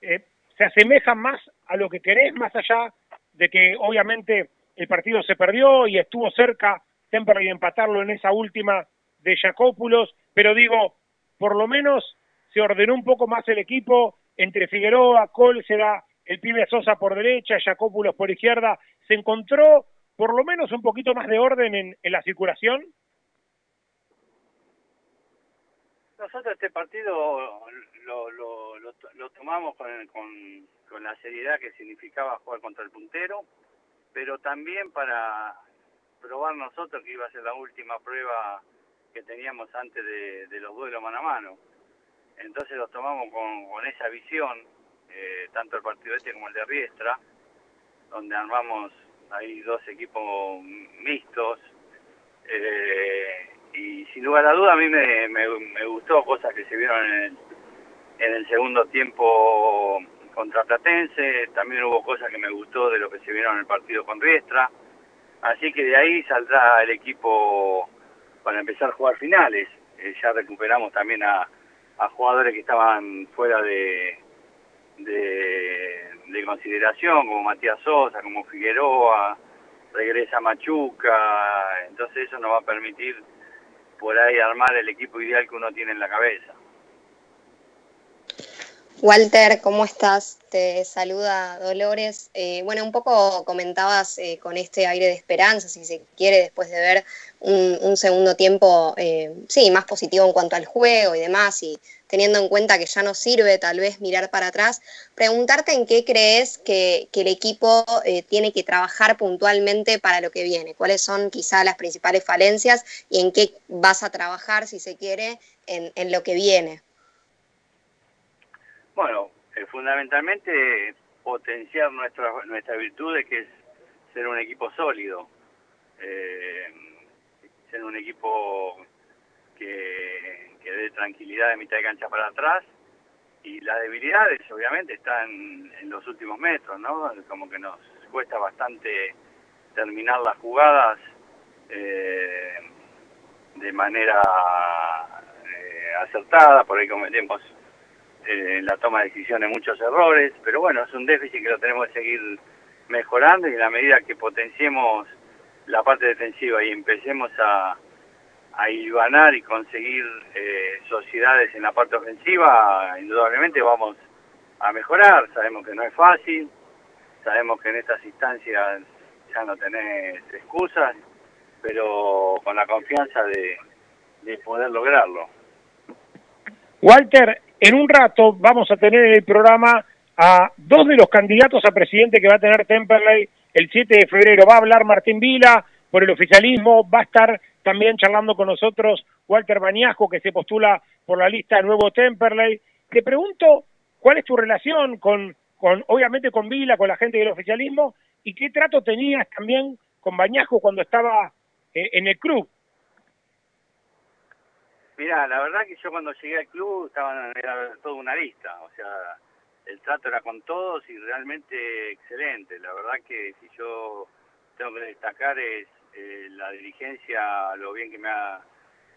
eh, se asemeja más a lo que querés, más allá de que obviamente el partido se perdió y estuvo cerca Temperley de empatarlo en esa última de Jacópulos, pero digo, por lo menos se ordenó un poco más el equipo entre Figueroa, Cólcera, el pibe Sosa por derecha, Jacópulos por izquierda, se encontró por lo menos un poquito más de orden en, en la circulación. Nosotros este partido lo, lo, tomamos con, la seriedad que significaba jugar contra el puntero, pero también para probar nosotros que iba a ser la última prueba que teníamos antes de, los duelos mano a mano. Entonces los tomamos con, con esa visión, eh, tanto el partido este como el de Riestra, donde armamos ahí dos equipos mixtos. Eh, y sin lugar a duda a mí me, me, gustó cosas que se vieron en el, en el segundo tiempo contra Platense, también hubo cosas que me gustó de lo que se vieron en el partido con Riestra, así que de ahí saldrá el equipo para empezar a jugar finales. Eh, ya recuperamos también a, jugadores que estaban fuera de, de, consideración, como Matías Sosa, como Figueroa, regresa Machuca, entonces eso nos va a permitir por ahí armar el equipo ideal que uno tiene en la cabeza. Walter, ¿cómo estás? Te saluda Dolores. Eh, bueno, un poco comentabas eh, con este aire de esperanza, si se quiere, después de ver un, segundo tiempo, eh, sí, más positivo en cuanto al juego y demás, y teniendo en cuenta que ya no sirve tal vez mirar para atrás, preguntarte en qué crees que, el equipo tiene que trabajar puntualmente para lo que viene, cuáles son quizá las principales falencias y en qué vas a trabajar, si se quiere, en lo que viene. Bueno, eh, fundamentalmente potenciar nuestra, nuestra virtud que es ser un equipo sólido, eh, ser un equipo que, que dé tranquilidad de mitad de cancha para atrás y las debilidades obviamente están en los últimos metros, ¿no? Como que nos cuesta bastante terminar las jugadas eh, de manera acertada, por ahí cometemos en la toma de decisiones muchos errores, pero bueno, es un déficit que lo tenemos que seguir mejorando y en la medida que potenciemos la parte defensiva y empecemos a, a y conseguir eh, sociedades en la parte ofensiva, indudablemente vamos a mejorar. Sabemos que no es fácil, sabemos que en estas instancias ya no tenés excusas, pero con la confianza de, de poder lograrlo. Walter, en un rato vamos a tener en el programa a dos de los candidatos a presidente que va a tener Temperley el 7 de febrero. Va a hablar Martín Vila por el oficialismo, va a estar también charlando con nosotros Walter Bañasco, que se postula por la lista de Nuevo Temperley. Te pregunto, ¿cuál es tu relación con, con obviamente con Vila, con la gente del oficialismo, y qué trato tenías también con Bañasco cuando estaba eh, en el club? Mira, la verdad que yo cuando llegué al club estaba era toda una lista, o sea, el trato era con todos y realmente excelente. La verdad que si yo tengo que destacar es eh, la dirigencia, lo bien que me ha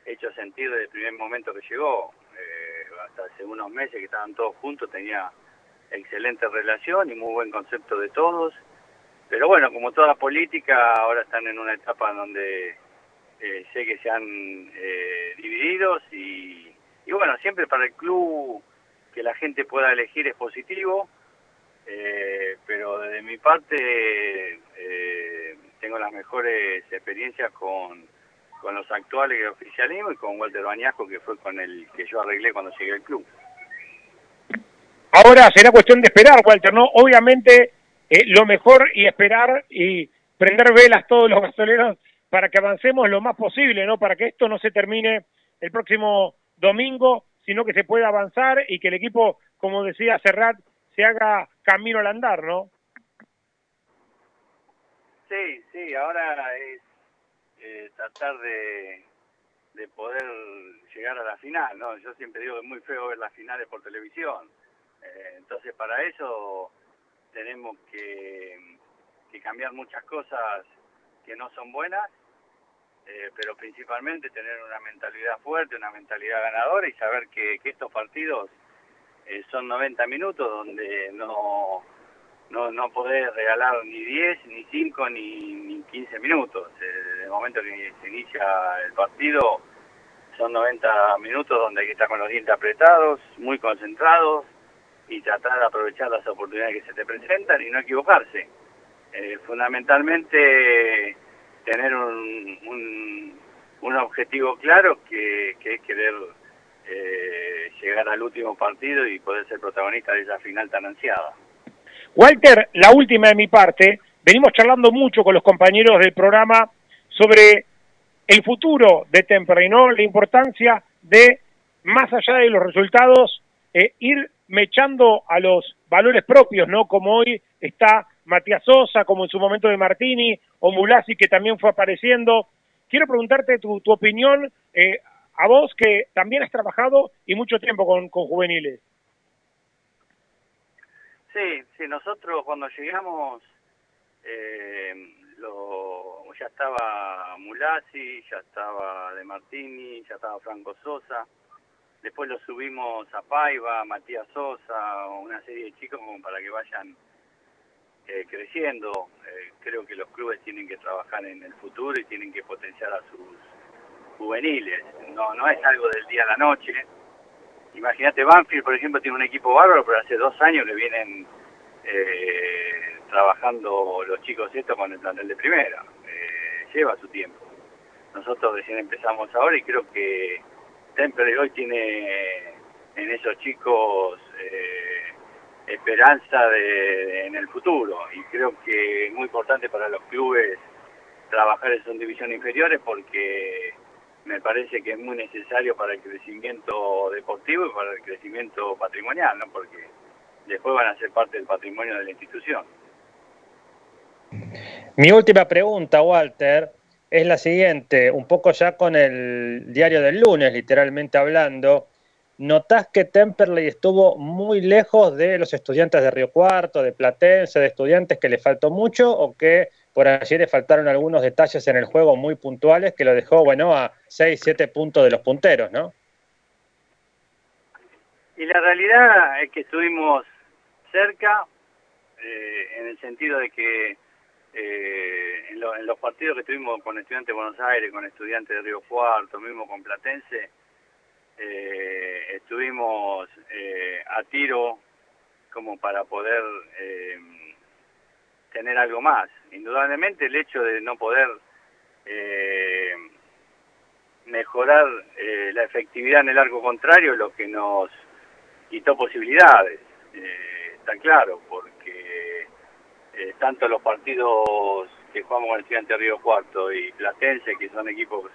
hecho sentir desde el primer momento que llegó. Eh, hasta hace unos meses que estaban todos juntos tenía excelente relación y muy buen concepto de todos. Pero bueno, como toda política, ahora están en una etapa donde eh, sé que se han eh, divididos y, bueno, siempre para el club que la gente pueda elegir es positivo, eh, pero desde mi parte tengo las mejores experiencias con, con los actuales oficialismo y con Walter Bañasco, que fue con el que yo arreglé cuando llegué al club. Ahora será cuestión de esperar, Walter, ¿no? Obviamente lo mejor y esperar y prender velas todos los gasoleros para que avancemos lo más posible, ¿no? Para que esto no se termine el próximo domingo, sino que se pueda avanzar y que el equipo, como decía Serrat, se haga camino al andar, ¿no? Sí, sí, ahora es eh, tratar de, de poder llegar a la final, ¿no? Yo siempre digo que es muy feo ver las finales por televisión. Eh, entonces, para eso tenemos que, que cambiar muchas cosas que no son buenas eh, pero principalmente tener una mentalidad fuerte, una mentalidad ganadora y saber que, estos partidos eh, son 90 minutos donde no, no, no podés regalar ni 10, ni 5, ni, ni 15 minutos. Eh, el momento que se inicia el partido son 90 minutos donde hay que estar con los dientes apretados, muy concentrados y tratar de aprovechar las oportunidades que se te presentan y no equivocarse. fundamentalmente tener un, un, objetivo claro que, es querer eh, llegar al último partido y poder ser protagonista de esa final tan ansiada. Walter, la última de mi parte, venimos charlando mucho con los compañeros del programa sobre el futuro de Temperley. La importancia de, más allá de los resultados, eh, ir mechando a los valores propios, ¿no? Como hoy está Matías Sosa, como en su momento de Martini, o Mulasi, que también fue apareciendo. Quiero preguntarte tu, tu opinión eh, a vos, que también has trabajado y mucho tiempo con, con juveniles. Sí, sí, nosotros cuando llegamos eh, lo, ya estaba Mulasi, ya estaba De Martini, ya estaba Franco Sosa. Después lo subimos a Paiva, Matías Sosa, una serie de chicos como para que vayan eh, creciendo. Eh, creo que los clubes tienen que trabajar en el futuro y tienen que potenciar a sus juveniles. No, no es algo del día a la noche. Imagínate, Banfield, por ejemplo, tiene un equipo bárbaro, pero hace dos años que vienen eh, trabajando los chicos estos con el plantel de primera. Eh, lleva su tiempo. Nosotros recién empezamos ahora y creo que Temple hoy tiene en esos chicos eh, esperanza de, en el futuro y creo que es muy importante para los clubes trabajar en sus divisiones inferiores porque me parece que es muy necesario para el crecimiento deportivo y para el crecimiento patrimonial, ¿no? Porque después van a ser parte del patrimonio de la institución. Mi última pregunta, Walter, es la siguiente, un poco ya con el diario del lunes, literalmente hablando. ¿Notás que Temperley estuvo muy lejos de los estudiantes de Río Cuarto, de Platense, de estudiantes que le faltó mucho o que por allí le faltaron algunos detalles en el juego muy puntuales que lo dejó, bueno, a 6, 7 puntos de los punteros, ¿no? Y la realidad es que estuvimos cerca, eh, en el sentido de que eh, en, los partidos que tuvimos con estudiantes de Buenos Aires, con estudiantes de Río Cuarto, mismo con Platense, eh, estuvimos eh, a tiro como para poder eh, tener algo más. Indudablemente el hecho de no poder eh, mejorar eh, la efectividad en el arco contrario lo que nos quitó posibilidades, eh, está claro, porque tanto los partidos que jugamos con el Estudiante Río Cuarto y Platense, que son equipos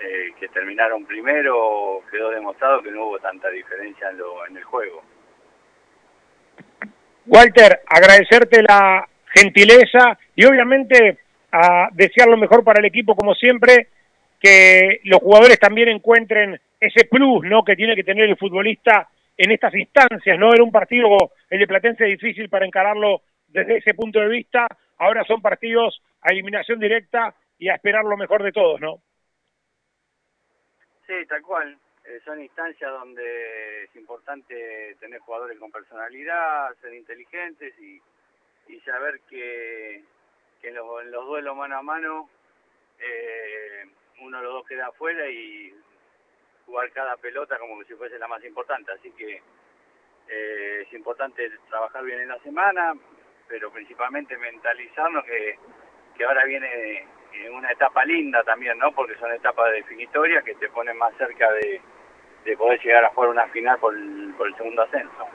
eh, que terminaron primero, quedó demostrado que no hubo tanta diferencia en, lo, en el juego. Walter, agradecerte la gentileza y obviamente a desear lo mejor para el equipo como siempre, que los jugadores también encuentren ese plus ¿no? que tiene que tener el futbolista en estas instancias, ¿no? Era un partido, el de Platense, difícil para encararlo desde ese punto de vista, ahora son partidos a eliminación directa y a esperar lo mejor de todos, ¿no? Sí, tal cual. Eh, son instancias donde es importante tener jugadores con personalidad, ser inteligentes y, saber que, que en, los, en los duelos mano a mano eh, uno de los dos queda afuera y jugar cada pelota como si fuese la más importante. Así que eh, es importante trabajar bien en la semana, pero principalmente mentalizarnos que, que ahora viene una etapa linda también, ¿no? Porque son etapas definitorias que te ponen más cerca de, de poder llegar a jugar una final por el, por el segundo ascenso.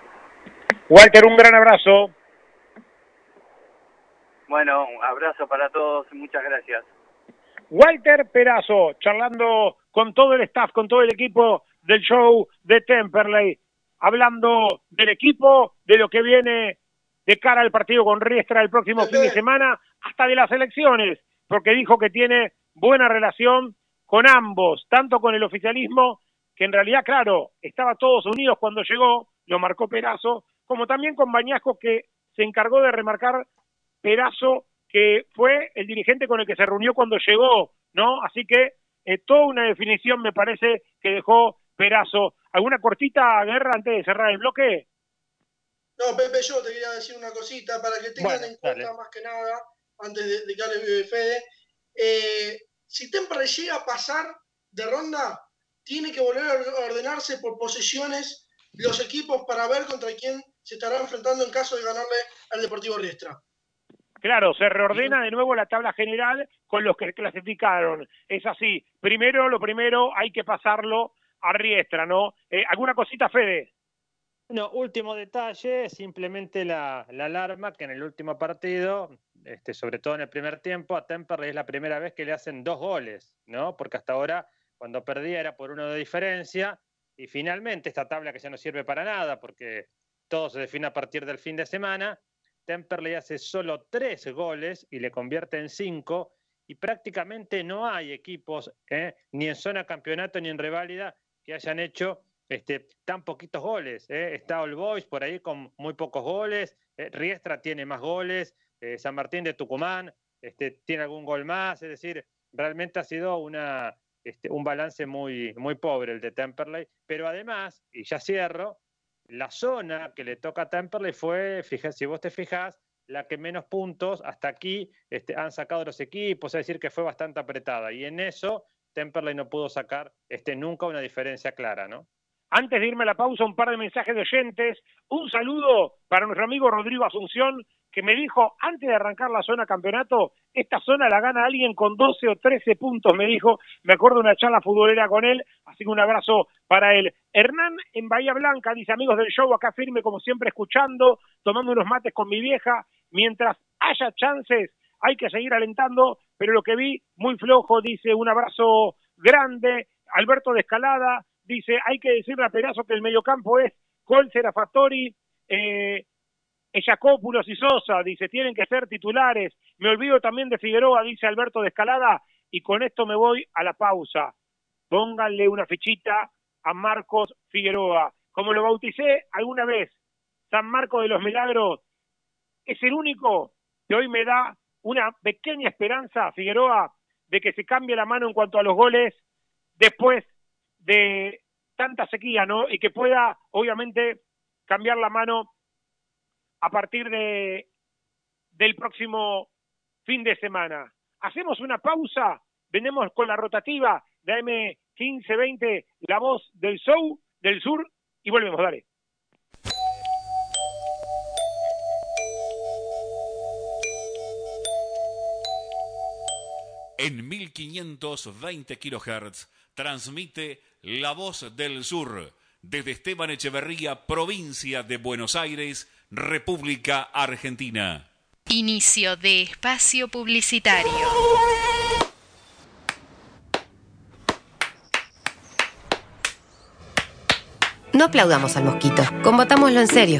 Walter, un gran abrazo. Bueno, un abrazo para todos, muchas gracias. Walter Perazo, charlando con todo el staff, con todo el equipo del show de Temperley, hablando del equipo, de lo que viene de cara al partido con Riestra el próximo fin de semana, hasta de las elecciones, porque dijo que tiene buena relación con ambos, tanto con el oficialismo, que en realidad, claro, estaba todos unidos cuando llegó, lo marcó Perazo, como también con Bañasco, que se encargó de remarcar Perazo, que fue el dirigente con el que se reunió cuando llegó, ¿no? Así que eh, toda una definición me parece que dejó Perazo. ¿Alguna cortita guerra antes de cerrar el bloque? No, Pepe, yo te quería decir una cosita para que tengan Bueno, en cuenta dale. más que nada, antes de, de que hable Fede. Eh, si Temperley llega a pasar de ronda, tiene que volver a ordenarse por posiciones los equipos para ver contra quién se estará enfrentando en caso de ganarle al Deportivo Riestra. Claro, se reordena de nuevo la tabla general con los que clasificaron. Es así. Primero, lo primero, hay que pasarlo a Riestra, ¿no? Eh, ¿Alguna cosita, Fede? No, último detalle, simplemente la, la alarma que en el último partido, este, sobre todo en el primer tiempo, a Temperley es la primera vez que le hacen dos goles, ¿no? Porque hasta ahora, cuando perdía era por uno de diferencia, y finalmente esta tabla que ya no sirve para nada, porque todo se define a partir del fin de semana, Temperley hace solo tres goles y le convierte en cinco, y prácticamente no hay equipos, ¿eh? ni en zona campeonato ni en reválida, que hayan hecho este, tan poquitos goles. ¿eh? Está All Boys por ahí con muy pocos goles. Eh, Riestra tiene más goles. Eh, San Martín de Tucumán este, tiene algún gol más. Es decir, realmente ha sido una, este, un balance muy, muy pobre el de Temperley. Pero además, y ya cierro, la zona que le toca a Temperley fue, fíjate, si vos te fijas, la que menos puntos hasta aquí este, han sacado los equipos, es decir, que fue bastante apretada. Y en eso Temperley no pudo sacar este, nunca una diferencia clara, ¿no? Antes de irme a la pausa, un par de mensajes de oyentes. Un saludo para nuestro amigo Rodrigo Asunción, que me dijo, antes de arrancar la zona campeonato, esta zona la gana alguien con 12 o 13 puntos, me dijo. Me acuerdo de una charla futbolera con él, así que un abrazo para él. Hernán en Bahía Blanca, dice amigos del show, acá firme como siempre escuchando, tomando unos mates con mi vieja. Mientras haya chances, hay que seguir alentando, pero lo que vi, muy flojo, dice un abrazo grande. Alberto de Escalada, dice, hay que decirle a Perazo que el mediocampo es Colcer, Fattori, eh, Ellacópulos y Sosa, dice, tienen que ser titulares. Me olvido también de Figueroa, dice Alberto de Escalada, y con esto me voy a la pausa. Pónganle una fichita a Marcos Figueroa. Como lo bauticé alguna vez, San Marcos de los Milagros es el único que hoy me da una pequeña esperanza, Figueroa, de que se cambie la mano en cuanto a los goles después de tanta sequía, ¿no? Y que pueda, obviamente, cambiar la mano a partir de del próximo fin de semana. Hacemos una pausa, venimos con la rotativa de M1520, la voz del show del sur, y volvemos, dale. En 1520 kHz transmite La Voz del Sur desde Esteban Echeverría, provincia de Buenos Aires, República Argentina. Inicio de espacio publicitario. No aplaudamos al mosquito, combatámoslo en serio.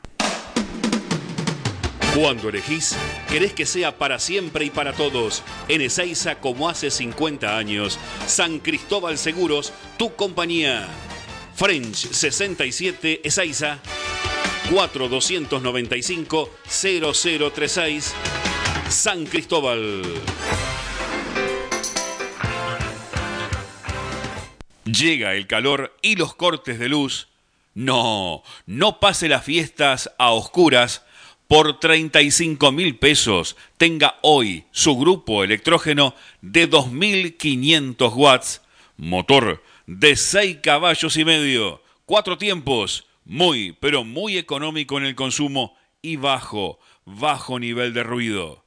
Cuando elegís, querés que sea para siempre y para todos. En Ezeiza, como hace 50 años. San Cristóbal Seguros, tu compañía. French 67 Ezeiza. 4295-0036. San Cristóbal. Llega el calor y los cortes de luz. No, no pase las fiestas a oscuras por 35 mil pesos tenga hoy su grupo electrógeno de 2500 watts, motor de 6 caballos y medio, cuatro tiempos, muy, pero muy económico en el consumo y bajo, bajo nivel de ruido.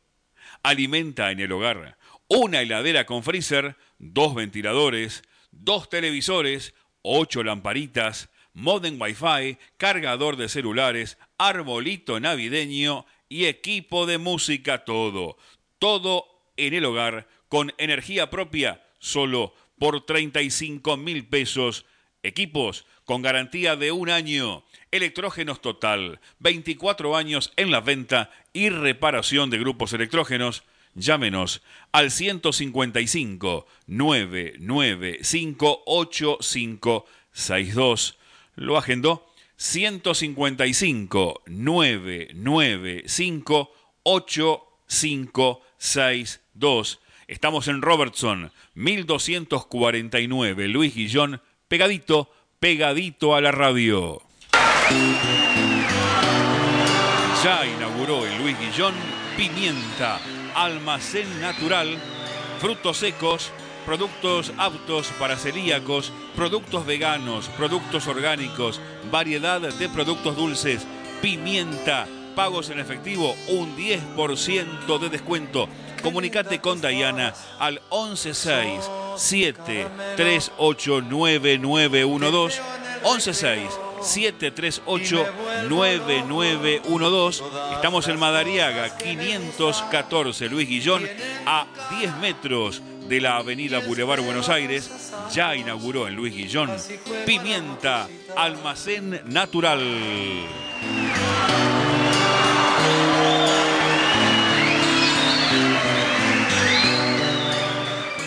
Alimenta en el hogar una heladera con freezer, dos ventiladores, dos televisores, ocho lamparitas, modem Wi-Fi, cargador de celulares, arbolito navideño y equipo de música, todo. Todo en el hogar con energía propia, solo por 35 mil pesos. Equipos con garantía de un año. Electrógenos Total, 24 años en la venta y reparación de grupos electrógenos. Llámenos al 155 995 8562. Lo agendó 155 995 8562. Estamos en Robertson, 1249, Luis Guillón, pegadito, pegadito a la radio. Ya inauguró el Luis Guillón Pimienta, almacén natural, frutos secos, productos aptos para celíacos, productos veganos, productos orgánicos, variedad de productos dulces, pimienta, pagos en efectivo, un 10% de descuento. Comunicate con Dayana al 116 7389912 116 738-9912. Estamos en Madariaga, 514 Luis Guillón, a 10 metros de la avenida Boulevard Buenos Aires. Ya inauguró en Luis Guillón Pimienta, almacén natural.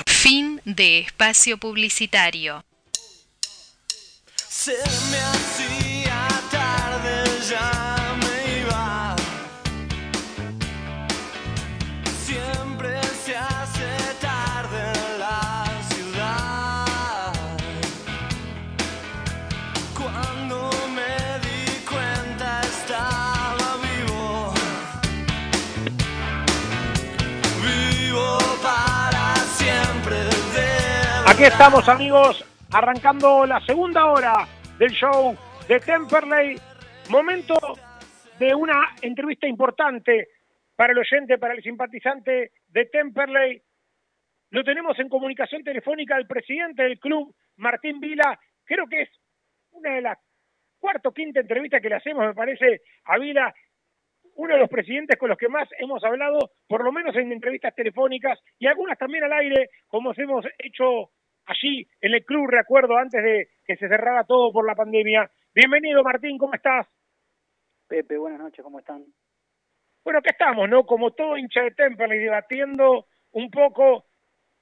Fin de espacio publicitario. Se me hacía tarde, ya Aquí estamos amigos, arrancando la segunda hora del show de Temperley. Momento de una entrevista importante para el oyente, para el simpatizante de Temperley. Lo tenemos en comunicación telefónica al presidente del club, Martín Vila. Creo que es una de las cuarta o quinta entrevistas que le hacemos, me parece, a Vila. Uno de los presidentes con los que más hemos hablado, por lo menos en entrevistas telefónicas y algunas también al aire, como hemos hecho allí en el club, recuerdo, antes de que se cerrara todo por la pandemia. Bienvenido, Martín, ¿cómo estás? Pepe, buenas noches, ¿cómo están? Bueno, acá estamos, ¿no? Como todo hincha de Temperley, debatiendo un poco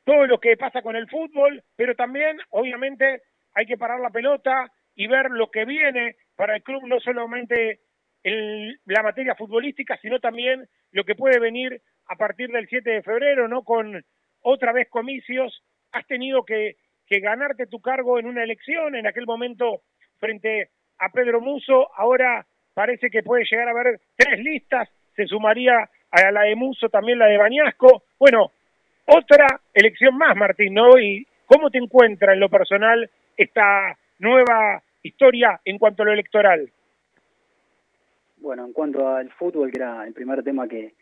todo lo que pasa con el fútbol, pero también, obviamente, hay que parar la pelota y ver lo que viene para el club, no solamente en la materia futbolística, sino también lo que puede venir a partir del 7 de febrero, ¿no? Con otra vez comicios has tenido que, ganarte tu cargo en una elección, en aquel momento frente a Pedro Muso, ahora parece que puede llegar a haber tres listas, se sumaría a la de Muso también la de Bañasco. Bueno, otra elección más, Martín, ¿no? ¿Y cómo te encuentra en lo personal esta nueva historia en cuanto a lo electoral? Bueno, en cuanto al fútbol, que era el primer tema que,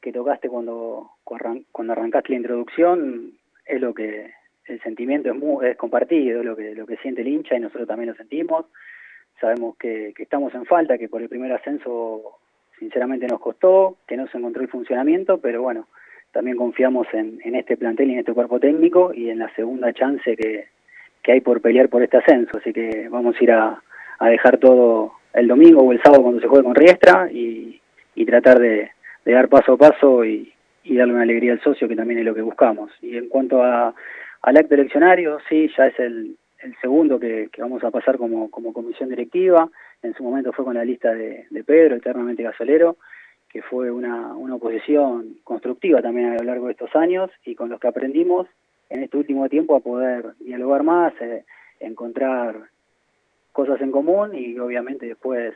que tocaste cuando, cuando arrancaste la introducción, es lo que el sentimiento es muy, es compartido, lo que lo que siente el hincha y nosotros también lo sentimos. Sabemos que, que estamos en falta, que por el primer ascenso sinceramente nos costó, que no se encontró el funcionamiento, pero bueno, también confiamos en, en este plantel y en este cuerpo técnico y en la segunda chance que, que hay por pelear por este ascenso. Así que vamos a ir a, a dejar todo el domingo o el sábado cuando se juegue con Riestra y, y tratar de, de dar paso a paso y, y darle una alegría al socio, que también es lo que buscamos. Y en cuanto a, al acto eleccionario, sí, ya es el, segundo que, que, vamos a pasar como, como comisión directiva. En su momento fue con la lista de, de Pedro, eternamente gasolero, que fue una, una oposición constructiva también a lo largo de estos años y con los que aprendimos en este último tiempo a poder dialogar más, eh, encontrar cosas en común y obviamente después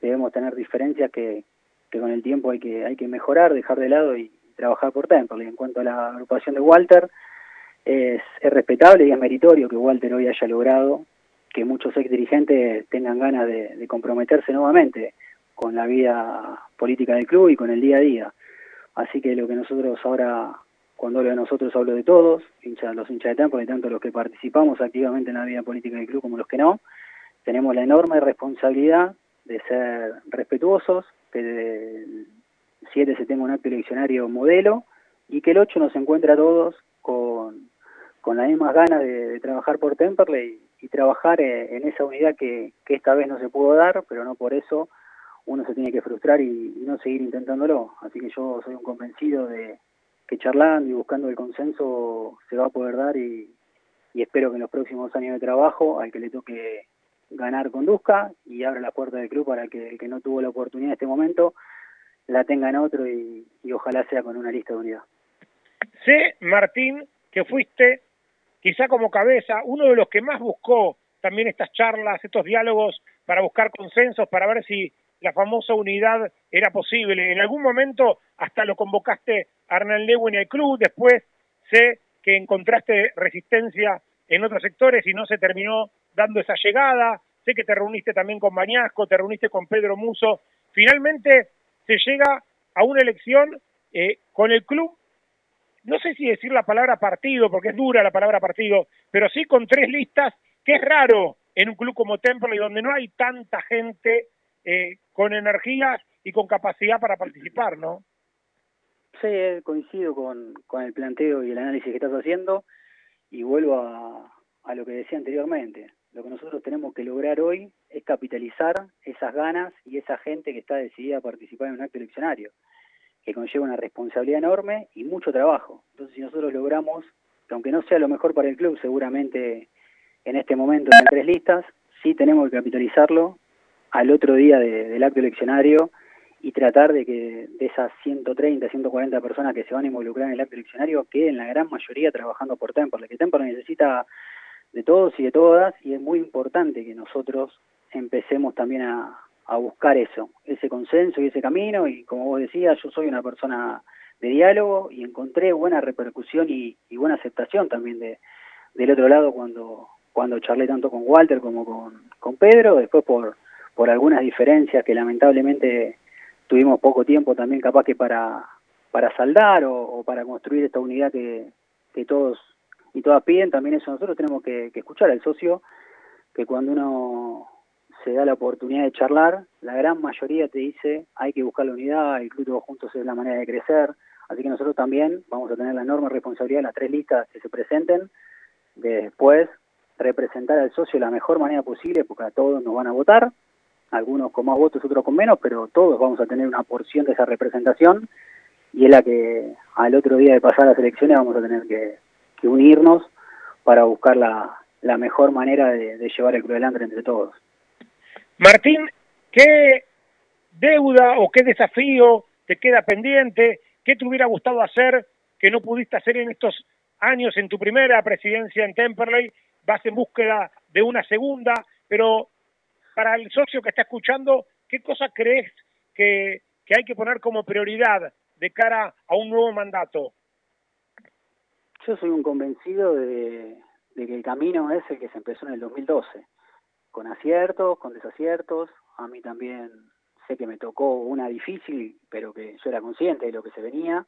debemos tener diferencias que, que con el tiempo hay que hay que mejorar, dejar de lado y trabajar por Temperley. En cuanto a la agrupación de Walter, es, es respetable y es meritorio que Walter hoy haya logrado que muchos ex dirigentes tengan ganas de, de comprometerse nuevamente con la vida política del club y con el día a día. Así que lo que nosotros ahora cuando hablo de nosotros hablo de todos, hinchas, los hinchas de Temple, tanto los que participamos activamente en la vida política del club como los que no, tenemos la enorme responsabilidad de ser respetuosos, que el 7 se tenga un acto eleccionario modelo y que el 8 nos encuentre a todos con, con las mismas ganas de, trabajar por Temperley y, trabajar eh, en, esa unidad que, que, esta vez no se pudo dar, pero no por eso uno se tiene que frustrar y, no seguir intentándolo. Así que yo soy un convencido de que charlando y buscando el consenso se va a poder dar y, y espero que en los próximos años de trabajo al que le toque ganar conduzca y abra la puerta del club para que el que no tuvo la oportunidad en este momento la tenga en otro y, y ojalá sea con una lista de unidad. Sé, Martín, que fuiste quizá como cabeza uno de los que más buscó también estas charlas, estos diálogos para buscar consensos, para ver si la famosa unidad era posible. En algún momento hasta lo convocaste a Hernán Lewin al club, después sé que encontraste resistencia en otros sectores y no se terminó dando esa llegada. Sé que te reuniste también con Bañasco, te reuniste con Pedro Muso. Finalmente se llega a una elección eh, con el club, no sé si decir la palabra partido, porque es dura la palabra partido, pero sí con tres listas, que es raro en un club como Temple, donde no hay tanta gente eh, con energía y con capacidad para participar, ¿no? Sí, coincido con, con el planteo y el análisis que estás haciendo y vuelvo a, a lo que decía anteriormente. Lo que nosotros tenemos que lograr hoy es capitalizar esas ganas y esa gente que está decidida a participar en un acto eleccionario, que conlleva una responsabilidad enorme y mucho trabajo. Entonces, si nosotros logramos, que aunque no sea lo mejor para el club, seguramente en este momento en tres listas, sí tenemos que capitalizarlo al otro día del acto eleccionario y tratar de que de esas 130, 140 personas que se van a involucrar en el acto eleccionario queden la gran mayoría trabajando por Temperley, que Temperley necesita de todos y de todas y es muy importante que nosotros empecemos también a, a buscar eso, ese consenso y ese camino y como vos decías, yo soy una persona de diálogo y encontré buena repercusión y, buena aceptación también de, del otro lado cuando, cuando charlé tanto con Walter como con, con Pedro, después por, por algunas diferencias que lamentablemente tuvimos poco tiempo también capaz que para, para saldar o, para construir esta unidad que, que todos y todas piden, también eso. Nosotros tenemos que, escuchar al socio, que cuando uno se da la oportunidad de charlar, la gran mayoría te dice hay que buscar la unidad, el club todos juntos es la manera de crecer, así que nosotros también vamos a tener la enorme responsabilidad en las tres listas que se presenten, de después representar al socio de la mejor manera posible, porque a todos nos van a votar, algunos con más votos, otros con menos, pero todos vamos a tener una porción de esa representación y es la que al otro día de pasar las elecciones vamos a tener que, que unirnos para buscar la, la mejor manera de, llevar el Club adelante entre todos. Martín, ¿qué deuda o qué desafío te queda pendiente? ¿Qué te hubiera gustado hacer que no pudiste hacer en estos años en tu primera presidencia en Temperley? Vas en búsqueda de una segunda, pero para el socio que está escuchando, ¿qué cosa crees que, que hay que poner como prioridad de cara a un nuevo mandato? Yo soy un convencido de, que el camino es el que se empezó en el 2012, con aciertos, con desaciertos. A mí también sé que me tocó una difícil, pero que yo era consciente de lo que se venía.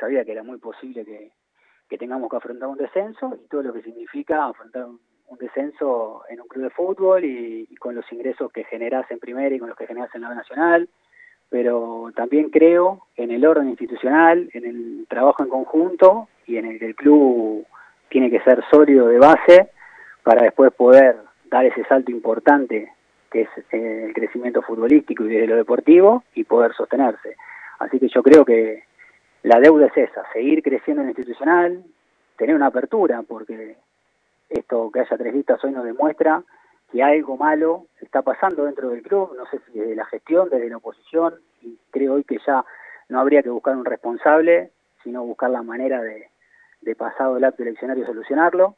Sabía que era muy posible que, tengamos que afrontar un descenso y todo lo que significa afrontar un, descenso en un club de fútbol y, con los ingresos que generas en primera y con los que generas en la nacional. Pero también creo en el orden institucional, en el trabajo en conjunto y en el que el club tiene que ser sólido de base para después poder dar ese salto importante que es eh, el crecimiento futbolístico y de lo deportivo y poder sostenerse. Así que yo creo que la deuda es esa, seguir creciendo en lo institucional, tener una apertura, porque esto que haya tres listas hoy nos demuestra que algo malo está pasando dentro del club, no sé si desde la gestión, desde la oposición, y creo hoy que ya no habría que buscar un responsable, sino buscar la manera de, pasado el acto eleccionario solucionarlo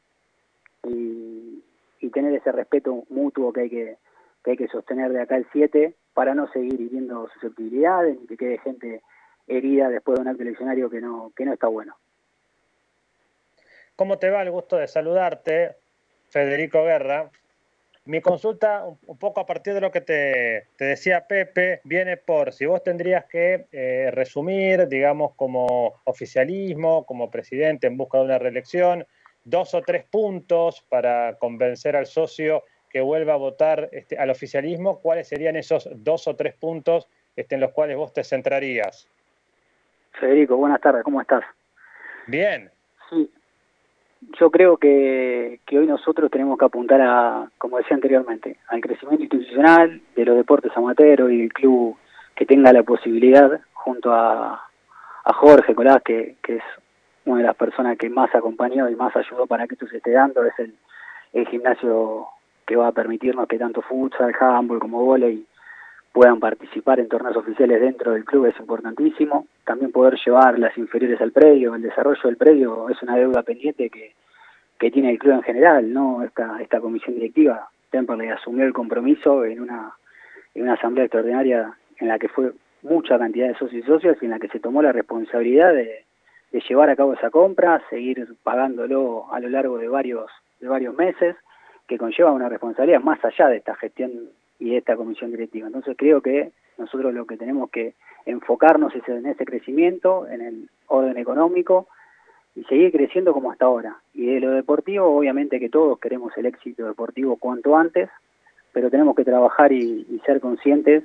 y, y tener ese respeto mutuo que hay que, que hay que sostener de acá el 7 para no seguir hiriendo susceptibilidades ni que quede gente herida después de un acto eleccionario que no, que no está bueno. ¿Cómo te va? El gusto de saludarte, Federico Guerra. Mi consulta, un poco a partir de lo que te, decía Pepe, viene por si vos tendrías que eh, resumir, digamos, como oficialismo, como presidente en busca de una reelección, dos o tres puntos para convencer al socio que vuelva a votar este, al oficialismo, ¿cuáles serían esos dos o tres puntos este, en los cuales vos te centrarías? Federico, buenas tardes, ¿cómo estás? Bien. Sí, yo creo que, que hoy nosotros tenemos que apuntar a, como decía anteriormente, al crecimiento institucional de los deportes amateros y el club que tenga la posibilidad, junto a, a Jorge Colás, que, es una de las personas que más acompañó y más ayudó para que esto se esté dando, es el, el gimnasio que va a permitirnos que tanto futsal, handball como volei puedan participar en torneos oficiales dentro del club es importantísimo. También poder llevar las inferiores al predio, el desarrollo del predio es una deuda pendiente que, que tiene el club en general, ¿no? Esta, esta comisión directiva, Temperley asumió el compromiso en una, en una asamblea extraordinaria en la que fue mucha cantidad de socios y socias y en la que se tomó la responsabilidad de, de llevar a cabo esa compra, seguir pagándolo a lo largo de varios, de varios meses que conlleva una responsabilidad más allá de esta gestión y esta comisión directiva. Entonces creo que nosotros lo que tenemos que enfocarnos es en ese crecimiento, en el orden económico y seguir creciendo como hasta ahora. Y de lo deportivo, obviamente que todos queremos el éxito deportivo cuanto antes, pero tenemos que trabajar y, ser conscientes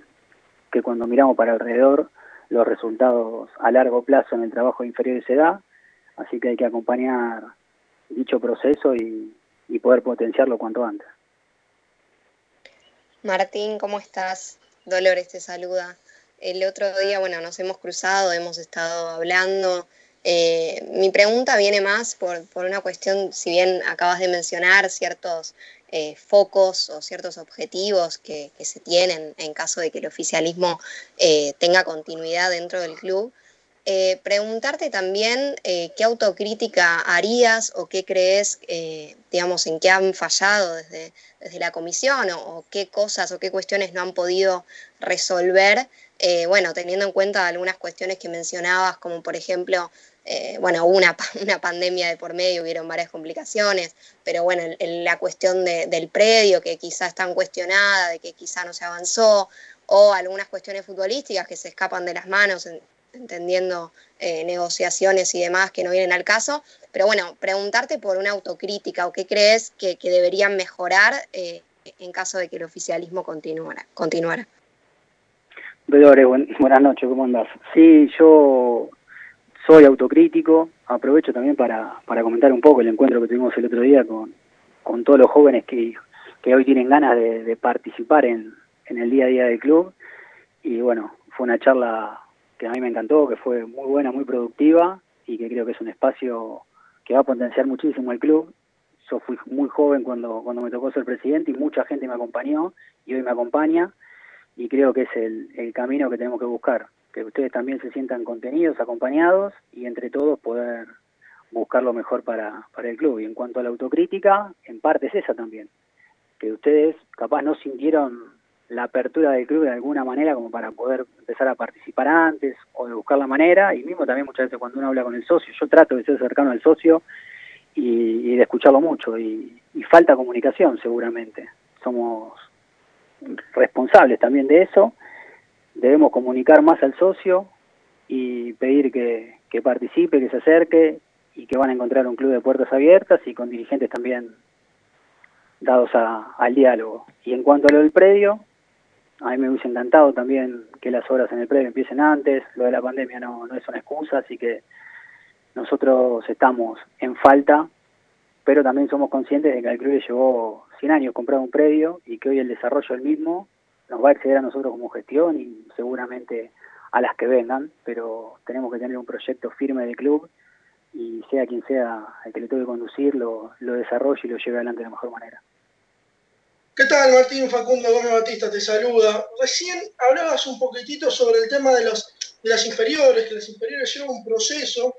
que cuando miramos para alrededor los resultados a largo plazo en el trabajo inferior se da, así que hay que acompañar dicho proceso y poder potenciarlo cuanto antes. Martín, ¿cómo estás? Dolores te saluda. El otro día, bueno, nos hemos cruzado, hemos estado hablando. Eh, mi pregunta viene más por, una cuestión, si bien acabas de mencionar ciertos eh, focos o ciertos objetivos que, se tienen en caso de que el oficialismo eh, tenga continuidad dentro del club, eh, preguntarte también eh, qué autocrítica harías o qué crees, eh, digamos, en qué han fallado desde, desde la comisión o, qué cosas o qué cuestiones no han podido resolver, bueno, teniendo en cuenta algunas cuestiones que mencionabas, como por ejemplo, bueno, una, una pandemia de por medio, hubieron varias complicaciones, pero bueno, la cuestión del predio que quizá están cuestionada, de que quizá no se avanzó, o algunas cuestiones futbolísticas que se escapan de las manos entendiendo eh, negociaciones y demás que no vienen al caso. Pero bueno, preguntarte por una autocrítica o qué crees que, deberían mejorar eh, en caso de que el oficialismo continuara. continuara. buenas noches, ¿cómo andás? Sí, yo soy autocrítico, aprovecho también para, para comentar un poco el encuentro que tuvimos el otro día con, con todos los jóvenes que, que hoy tienen ganas de, de participar en, en el día a día del club. Y bueno, fue una charla a mí me encantó, que fue muy buena, muy productiva y que creo que es un espacio que va a potenciar muchísimo el club. Yo fui muy joven cuando, cuando me tocó ser presidente y mucha gente me acompañó y hoy me acompaña y creo que es el, el camino que tenemos que buscar, que ustedes también se sientan contenidos, acompañados y entre todos poder buscar lo mejor para, para el club. Y en cuanto a la autocrítica, en parte es esa también, que ustedes capaz no sintieron la apertura del club de alguna manera como para poder empezar a participar antes o de buscar la manera. Y mismo también muchas veces cuando uno habla con el socio, yo trato de ser cercano al socio y, de escucharlo mucho. Y, falta comunicación seguramente, somos responsables también de eso, debemos comunicar más al socio y pedir que, que participe, que se acerque y que van a encontrar un club de puertas abiertas y con dirigentes también dados a, al diálogo. Y en cuanto a lo del predio, a mí me hubiese encantado también que las obras en el predio empiecen antes, lo de la pandemia no, no es una excusa, así que nosotros estamos en falta, pero también somos conscientes de que al club le llevó 100 años comprar un predio y que hoy el desarrollo del mismo nos va a exceder a nosotros como gestión y seguramente a las que vengan, pero tenemos que tener un proyecto firme del club y sea quien sea el que le toque conducir, lo, lo desarrolle y lo lleve adelante de la mejor manera. ¿Qué tal, Martín Facundo Gómez Batista? Te saluda. Recién hablabas un poquitito sobre el tema de, los, las inferiores, que las inferiores llevan un proceso,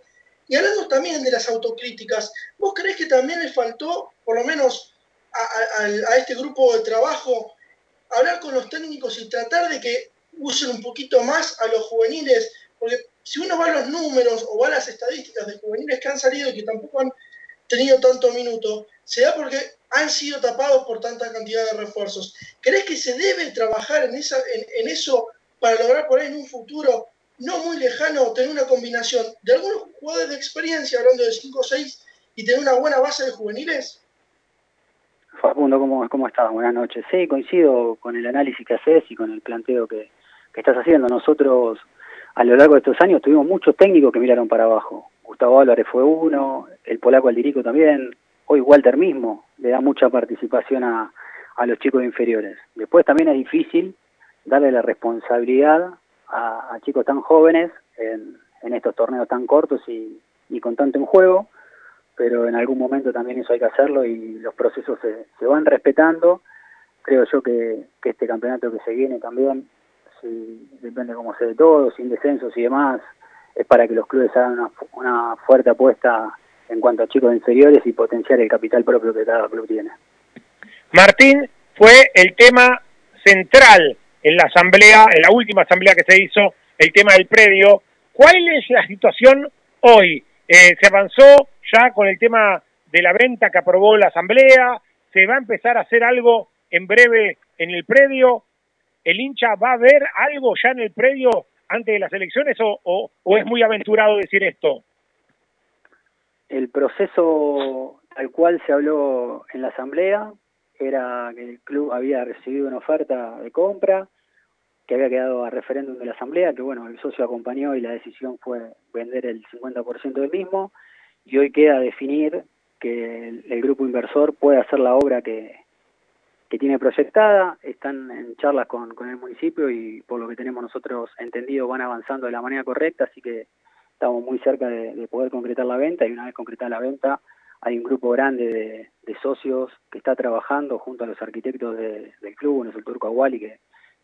y hablando también de las autocríticas, ¿vos crees que también le faltó, por lo menos a, a, este grupo de trabajo, hablar con los técnicos y tratar de que usen un poquito más a los juveniles? Porque si uno va a los números o va a las estadísticas de juveniles que han salido y que tampoco han tenido tanto minuto, se da porque han sido tapados por tanta cantidad de refuerzos. ¿Crees que se debe trabajar en, esa, en, eso para lograr por ahí en un futuro no muy lejano tener una combinación de algunos jugadores de experiencia, hablando de 5 o 6, y tener una buena base de juveniles? Facundo, ¿cómo, ¿cómo estás? Buenas noches. Sí, coincido con el análisis que haces y con el planteo que, que estás haciendo. Nosotros, a lo largo de estos años, tuvimos muchos técnicos que miraron para abajo. Gustavo Álvarez fue uno, el polaco Aldirico también, hoy Walter mismo le da mucha participación a, a los chicos inferiores. Después también es difícil darle la responsabilidad a, chicos tan jóvenes en, en, estos torneos tan cortos y, y, con tanto en juego, pero en algún momento también eso hay que hacerlo y los procesos se, se van respetando. Creo yo que, que este campeonato que se viene también, si, depende cómo se de todo, sin descensos y demás, es para que los clubes hagan una, una fuerte apuesta en cuanto a chicos inferiores y potenciar el capital propio que cada club tiene. Martín, fue el tema central en la asamblea, en la última asamblea que se hizo, el tema del predio. ¿Cuál es la situación hoy? Eh, ¿Se avanzó ya con el tema de la venta que aprobó la asamblea? ¿Se va a empezar a hacer algo en breve en el predio? ¿El hincha va a ver algo ya en el predio antes de las elecciones o es muy aventurado decir esto? El proceso tal cual se habló en la asamblea era que el club había recibido una oferta de compra que había quedado a referéndum de la asamblea, que bueno, el socio acompañó y la decisión fue vender el 50% del mismo y hoy queda definir que el, grupo inversor puede hacer la obra que, que tiene proyectada, están en charlas con, con el municipio y por lo que tenemos nosotros entendido van avanzando de la manera correcta, así que estamos muy cerca de, poder concretar la venta y una vez concretada la venta hay un grupo grande de, socios que está trabajando junto a los arquitectos del club, no es el Turco Aguali, que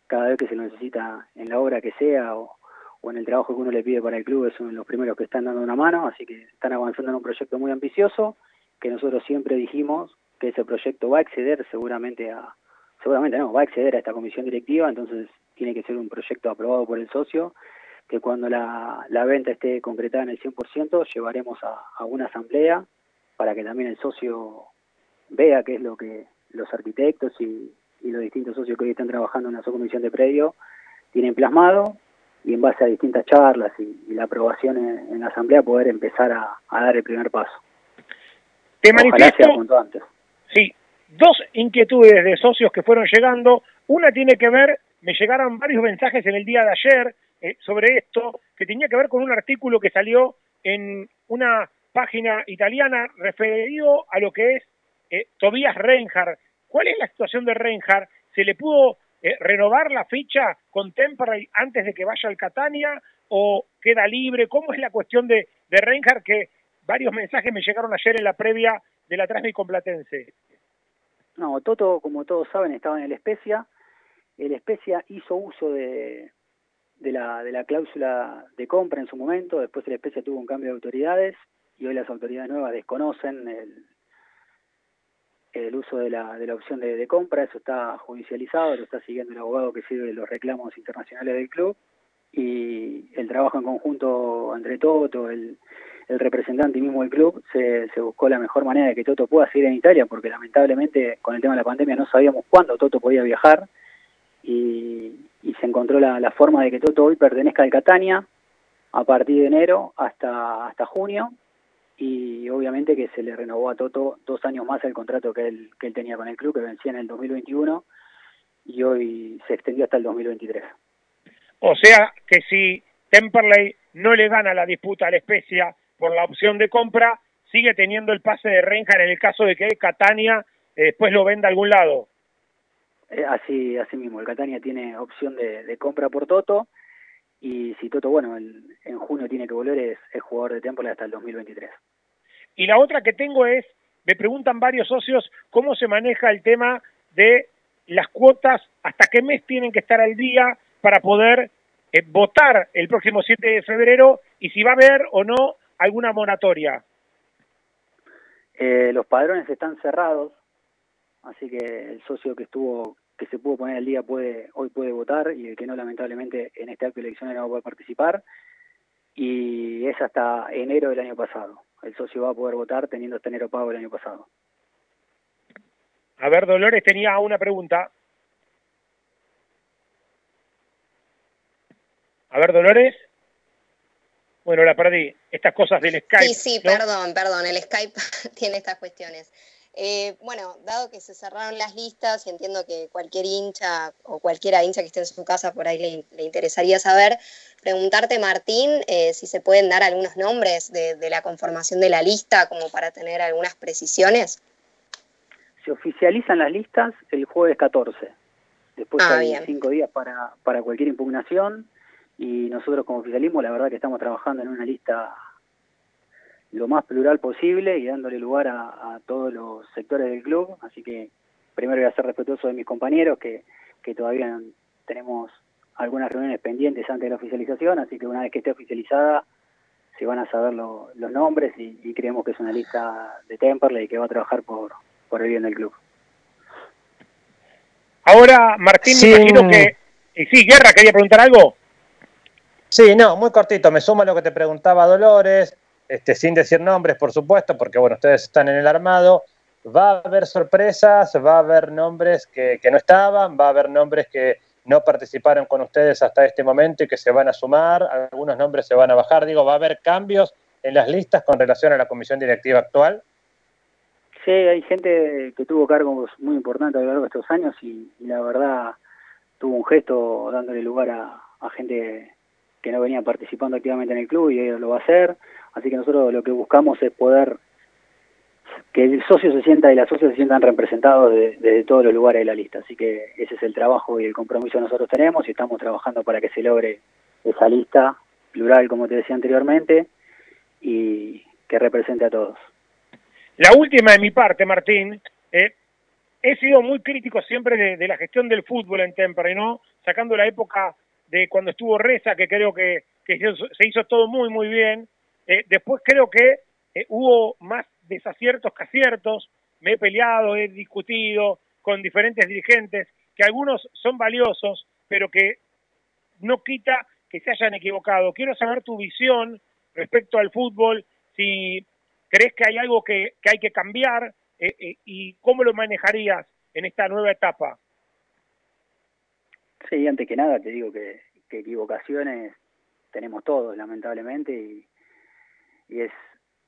cada vez que se lo necesita en la obra que sea o, en el trabajo que uno le pide para el club, son los primeros que están dando una mano, así que están avanzando en un proyecto muy ambicioso, que nosotros siempre dijimos que ese proyecto va a exceder seguramente a, seguramente no, va a exceder a esta comisión directiva, entonces tiene que ser un proyecto aprobado por el socio que cuando la, la venta esté concretada en el 100% llevaremos a, una asamblea para que también el socio vea qué es lo que los arquitectos y, los distintos socios que hoy están trabajando en la subcomisión de predio tienen plasmado y en base a distintas charlas y, la aprobación en, la asamblea poder empezar a, dar el primer paso. Te manifiesto, antes. Sí, dos inquietudes de socios que fueron llegando. Una tiene que ver, me llegaron varios mensajes en el día de ayer eh, sobre esto, que tenía que ver con un artículo que salió en una página italiana referido a lo que es eh, Tobias Reinhardt. ¿Cuál es la situación de Reinhardt? ¿Se le pudo eh, renovar la ficha con Temperley antes de que vaya al Catania o queda libre? ¿Cómo es la cuestión de, de Reinhardt que varios mensajes me llegaron ayer en la previa de la Transmi Platense? No, Toto, como todos saben, estaba en el Especia. El Especia hizo uso de, de la, de la cláusula de compra en su momento, después el especie tuvo un cambio de autoridades y hoy las autoridades nuevas desconocen el, el uso de la, de la opción de, compra, eso está judicializado, lo está siguiendo el abogado que sirve los reclamos internacionales del club y el trabajo en conjunto entre Toto, el, el representante y mismo del club, se, se buscó la mejor manera de que Toto pueda seguir en Italia, porque lamentablemente con el tema de la pandemia no sabíamos cuándo Toto podía viajar y, y se encontró la, forma de que Toto hoy pertenezca al Catania a partir de enero hasta, hasta junio y obviamente que se le renovó a Toto dos años más el contrato que él, que él tenía con el club, que vencía en el 2021 y hoy se extendió hasta el 2023. O sea que si Temperley no le gana la disputa a la Especia por la opción de compra, sigue teniendo el pase de Renja en el caso de que Catania eh, después lo venda a algún lado. Eh, así, así mismo, el Catania tiene opción de, compra por Toto y si Toto, bueno, en junio tiene que volver, es, es jugador de Temple hasta el 2023. Y la otra que tengo es, me preguntan varios socios cómo se maneja el tema de las cuotas, hasta qué mes tienen que estar al día para poder eh, votar el próximo 7 de febrero y si va a haber o no alguna moratoria. Eh, los padrones están cerrados, así que el socio que estuvo que se pudo poner al día puede hoy puede votar y el que no lamentablemente en este acto eleccionario no va a poder participar y es hasta enero del año pasado el socio va a poder votar teniendo este enero pago el año pasado. A ver, Dolores tenía una pregunta. A ver, Dolores. Bueno, la perdí. Estas cosas del Skype. Sí, sí, perdón, perdón. El Skype tiene estas cuestiones. Eh, bueno, dado que se cerraron las listas y entiendo que cualquier hincha o cualquiera hincha que esté en su casa por ahí le, interesaría saber, preguntarte, Martín, eh, si se pueden dar algunos nombres de, la conformación de la lista como para tener algunas precisiones. Se oficializan las listas el jueves 14. Después ah, hay cinco días para, para cualquier impugnación y nosotros como oficialismo la verdad que estamos trabajando en una lista lo más plural posible y dándole lugar a, todos los sectores del club. Así que primero voy a ser respetuoso de mis compañeros que, que todavía tenemos algunas reuniones pendientes antes de la oficialización, así que una vez que esté oficializada se van a saber los nombres y, creemos que es una lista de Temperley que va a trabajar por, por el bien del club. Ahora, Martín, me imagino que... Y sí, Guerra, quería preguntar algo. Sí, no, muy cortito, me sumo a lo que te preguntaba Dolores. Este, sin decir nombres, por supuesto, porque bueno, ustedes están en el armado. Va a haber sorpresas, va a haber nombres que, no estaban, va a haber nombres que no participaron con ustedes hasta este momento y que se van a sumar, algunos nombres se van a bajar. Digo, ¿va a haber cambios en las listas con relación a la comisión directiva actual? Sí, hay gente que tuvo cargos muy importantes a lo largo de estos años y, la verdad tuvo un gesto dándole lugar a, gente que no venía participando activamente en el club y ellos lo va a hacer. Así que nosotros lo que buscamos es poder que el socio se sienta y la socia se sientan representados desde todos los lugares de la lista. Así que ese es el trabajo y el compromiso que nosotros tenemos y estamos trabajando para que se logre esa lista plural, como te decía anteriormente, y que represente a todos. La última de mi parte, Martín, eh, he sido muy crítico siempre de, la gestión del fútbol en Temperley, ¿no? Sacando la época de cuando estuvo Reza, que creo que se hizo todo muy, muy bien, eh, después creo que eh, hubo más desaciertos que aciertos, me he peleado, he discutido con diferentes dirigentes, que algunos son valiosos, pero que no quita que se hayan equivocado. Quiero saber tu visión respecto al fútbol, si crees que hay algo que, hay que cambiar eh, y cómo lo manejarías en esta nueva etapa. Sí, antes que nada te digo que, que equivocaciones tenemos todos, lamentablemente, y, y es,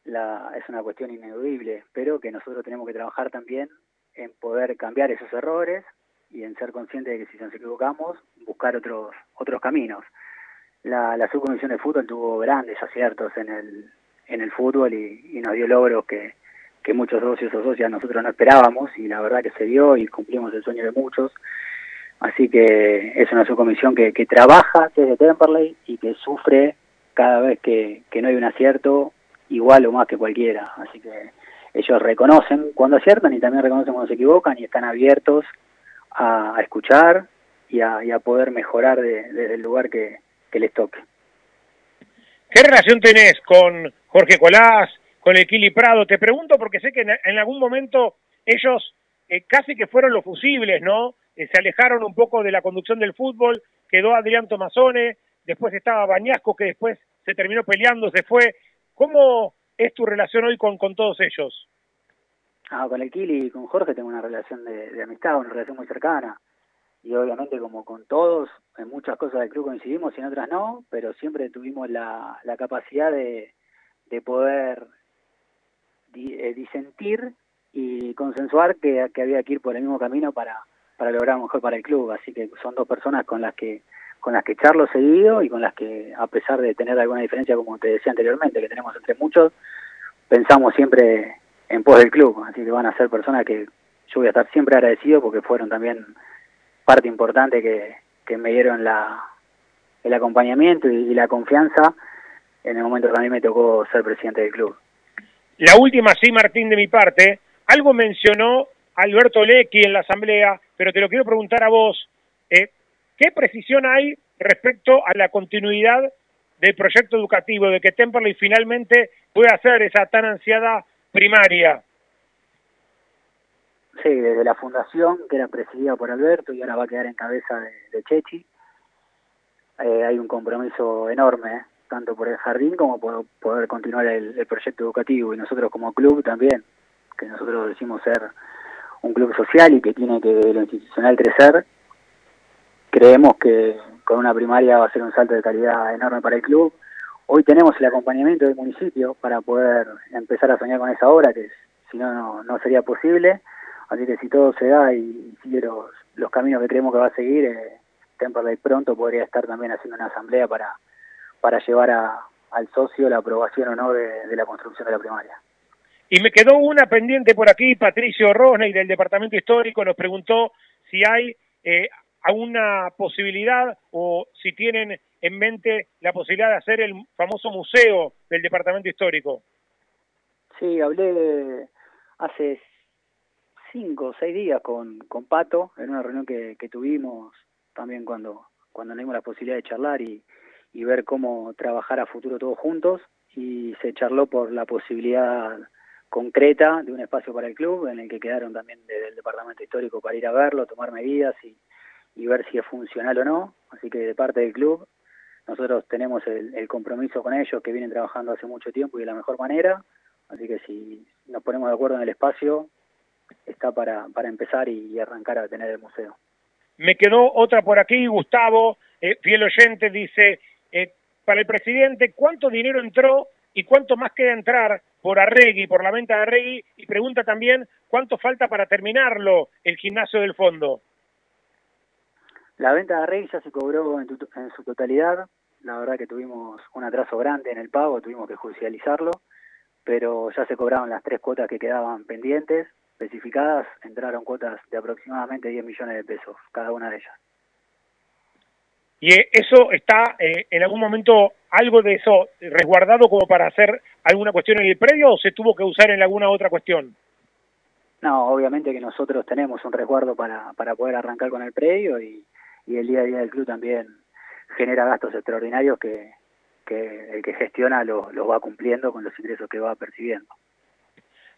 la, es una cuestión ineludible, pero que nosotros tenemos que trabajar también en poder cambiar esos errores y en ser conscientes de que si nos equivocamos, buscar otros, otros caminos. La, la subcomisión de fútbol tuvo grandes aciertos en el, en el fútbol y, nos dio logros que, que muchos socios o socias nosotros no esperábamos y la verdad que se dio y cumplimos el sueño de muchos. Así que es una subcomisión que, que trabaja desde Temperley y que sufre cada vez que, que no hay un acierto igual o más que cualquiera. Así que ellos reconocen cuando aciertan y también reconocen cuando se equivocan y están abiertos a, escuchar y a, poder mejorar desde el lugar que, les toque. ¿Qué relación tenés con Jorge Colás, con el Kili Prado? Te pregunto porque sé que en, algún momento ellos eh, casi que fueron los fusibles, ¿no? Eh, se alejaron un poco de la conducción del fútbol, quedó Adrián Tomazone, después estaba Bañasco que después se terminó peleando, se fue. ¿Cómo es tu relación hoy con, con todos ellos? Ah, con el Kili y con Jorge tengo una relación de, amistad, una relación muy cercana. Y obviamente como con todos, en muchas cosas del club coincidimos y en otras no, pero siempre tuvimos la, la capacidad de, de poder eh, disentir y consensuar que, que había que ir por el mismo camino para, para lograr mejor para el club. Así que son dos personas con las que con las que charlo seguido y con las que, a pesar de tener alguna diferencia, como te decía anteriormente, que tenemos entre muchos, pensamos siempre en pos del club. Así que van a ser personas que yo voy a estar siempre agradecido porque fueron también parte importante que, que me dieron la, el acompañamiento y, la confianza en el momento que a mí me tocó ser presidente del club. La última, sí, Martín, de mi parte, algo mencionó Alberto Lecky en la asamblea, pero te lo quiero preguntar a vos. Eh, ¿Qué precisión hay respecto a la continuidad del proyecto educativo, de que Temperley finalmente pueda hacer esa tan ansiada primaria? Sí, desde la fundación, que era presidida por Alberto y ahora va a quedar en cabeza de, Chechi, eh, hay un compromiso enorme tanto por el jardín como por poder continuar el, proyecto educativo y nosotros como club también, que nosotros decimos ser un club social y que tiene que lo institucional crecer, creemos que con una primaria va a ser un salto de calidad enorme para el club. Hoy tenemos el acompañamiento del municipio para poder empezar a soñar con esa obra, que si no, no sería posible. Así que si todo se da y sigue los, los caminos que creemos que va a seguir, eh, Temperley pronto podría estar también haciendo una asamblea para, para llevar a, al socio la aprobación o no de, la construcción de la primaria. Y me quedó una pendiente por aquí, Patricio Rosney del Departamento Histórico nos preguntó si hay eh, alguna posibilidad o si tienen en mente la posibilidad de hacer el famoso museo del Departamento Histórico. Sí, hablé hace cinco o seis días con, con Pato en una reunión que, que tuvimos también cuando, cuando tenemos la posibilidad de charlar y, y ver cómo trabajar a futuro todos juntos y se charló por la posibilidad concreta de un espacio para el club en el que quedaron también desde el departamento histórico para ir a verlo, tomar medidas y, y ver si es funcional o no. Así que de parte del club nosotros tenemos el, compromiso con ellos que vienen trabajando hace mucho tiempo y de la mejor manera. Así que si nos ponemos de acuerdo en el espacio, está para, para empezar y arrancar a tener el museo. Me quedó otra por aquí, Gustavo, eh, fiel oyente, dice, eh, para el presidente, ¿cuánto dinero entró y cuánto más queda entrar por Arregui, por la venta de Arregui? Y pregunta también, ¿cuánto falta para terminarlo el gimnasio del fondo? La venta de Arregui ya se cobró en, en su totalidad, la verdad que tuvimos un atraso grande en el pago, tuvimos que judicializarlo, pero ya se cobraron las tres cuotas que quedaban pendientes, especificadas, entraron cuotas de aproximadamente 10 millones de pesos, cada una de ellas. ¿Y eso está eh, en algún momento algo de eso resguardado como para hacer alguna cuestión en el predio o se tuvo que usar en alguna otra cuestión? No, obviamente que nosotros tenemos un resguardo para, para poder arrancar con el predio y, y el día a día del club también genera gastos extraordinarios que, el que gestiona los lo va cumpliendo con los ingresos que va percibiendo.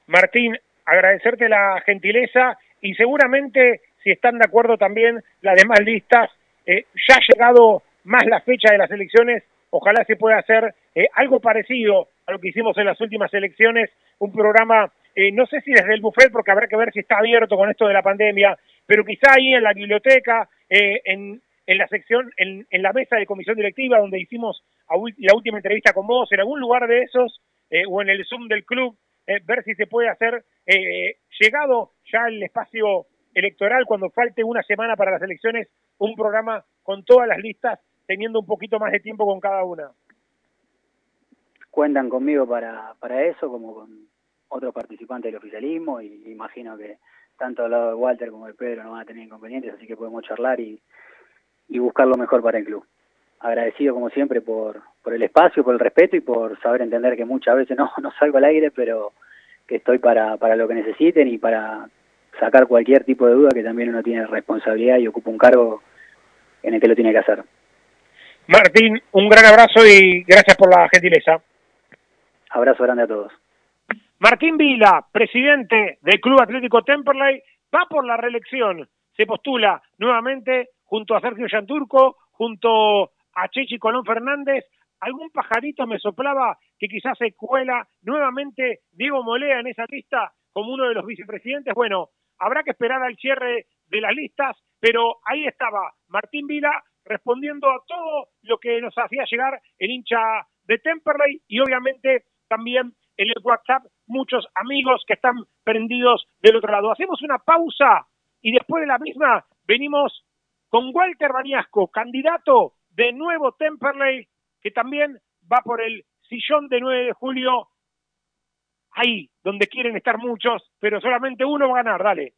Martín, agradecerte la gentileza y seguramente, si están de acuerdo también las demás listas, eh, ya ha llegado más la fecha de las elecciones, ojalá se pueda hacer eh, algo parecido a lo que hicimos en las últimas elecciones, un programa, eh, no sé si desde el buffet, porque habrá que ver si está abierto con esto de la pandemia, pero quizá ahí en la biblioteca, en, en la sección, en, la mesa de comisión directiva, donde hicimos la última entrevista con vos, en algún lugar de esos, o en el Zoom del club, eh, ver si se puede hacer, eh, llegado ya el espacio electoral, cuando falte una semana para las elecciones, un programa con todas las listas, teniendo un poquito más de tiempo con cada una. Cuentan conmigo para, para eso, como con otros participantes del oficialismo, y imagino que tanto al lado de Walter como de Pedro no van a tener inconvenientes, así que podemos charlar y, y buscar lo mejor para el club. Agradecido como siempre por, por el espacio, por el respeto y por saber entender que muchas veces no, no salgo al aire, pero que estoy para, para lo que necesiten y para sacar cualquier tipo de duda que también uno tiene responsabilidad y ocupa un cargo en el que lo tiene que hacer. Martín, un gran abrazo y gracias por la gentileza. Abrazo grande a todos. Martín Vila, presidente del Club Atlético Temperley, va por la reelección. Se postula nuevamente junto a Sergio Yanturco, junto a Chechi Colón Fernández algún pajarito me soplaba que quizás se cuela nuevamente Diego Molea en esa lista como uno de los vicepresidentes. Bueno, habrá que esperar al cierre de las listas, pero ahí estaba Martín Vila respondiendo a todo lo que nos hacía llegar el hincha de Temperley y obviamente también en el WhatsApp muchos amigos que están prendidos del otro lado. Hacemos una pausa y después de la misma venimos con Walter Baniasco, candidato de nuevo Temperley que también va por el sillón de 9 de julio, ahí donde quieren estar muchos, pero solamente uno va a ganar, dale.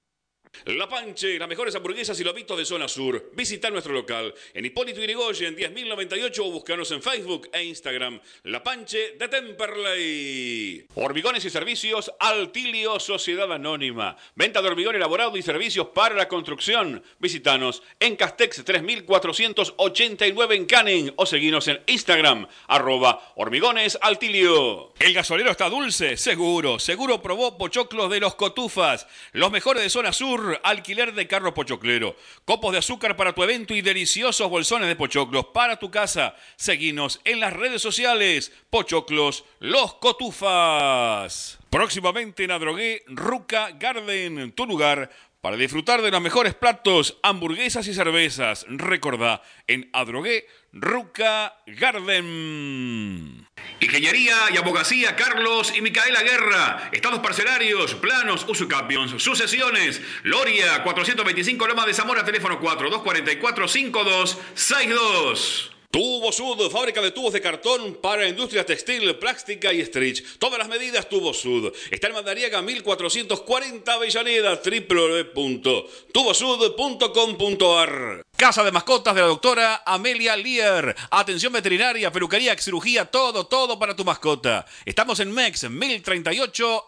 La Panche, las mejores hamburguesas y lobitos de zona sur. Visita nuestro local en Hipólito Yrigoyen 10.098 o búscanos en Facebook e Instagram. La Panche de Temperley. Hormigones y servicios Altilio Sociedad Anónima. Venta de hormigón elaborado y servicios para la construcción. Visitanos en Castex 3489 en Canning o seguinos en Instagram arroba hormigones altilio. El gasolero está dulce, seguro. Seguro probó pochoclos de los cotufas. Los mejores de zona sur Alquiler de carro pochoclero, copos de azúcar para tu evento y deliciosos bolsones de pochoclos para tu casa. Seguinos en las redes sociales, Pochoclos Los Cotufas. Próximamente en Adrogué, Ruca Garden, tu lugar para disfrutar de los mejores platos, hamburguesas y cervezas. Recordá, en Adrogué, Ruca Garden. Ingeniería y abogacía Carlos y Micaela Guerra. Estados parcelarios, planos, usucapions, sucesiones. Loria 425 Loma de Zamora, teléfono 4244 5262. Tubo Sud, fábrica de tubos de cartón para industria textil, plástica y stretch. Todas las medidas Tubo Sud. Está en Mandariaga 1440 Avellaneda, www.tubosud.com.ar. Casa de mascotas de la doctora Amelia Lear. Atención veterinaria, peluquería, cirugía, todo, todo para tu mascota. Estamos en MEX 1038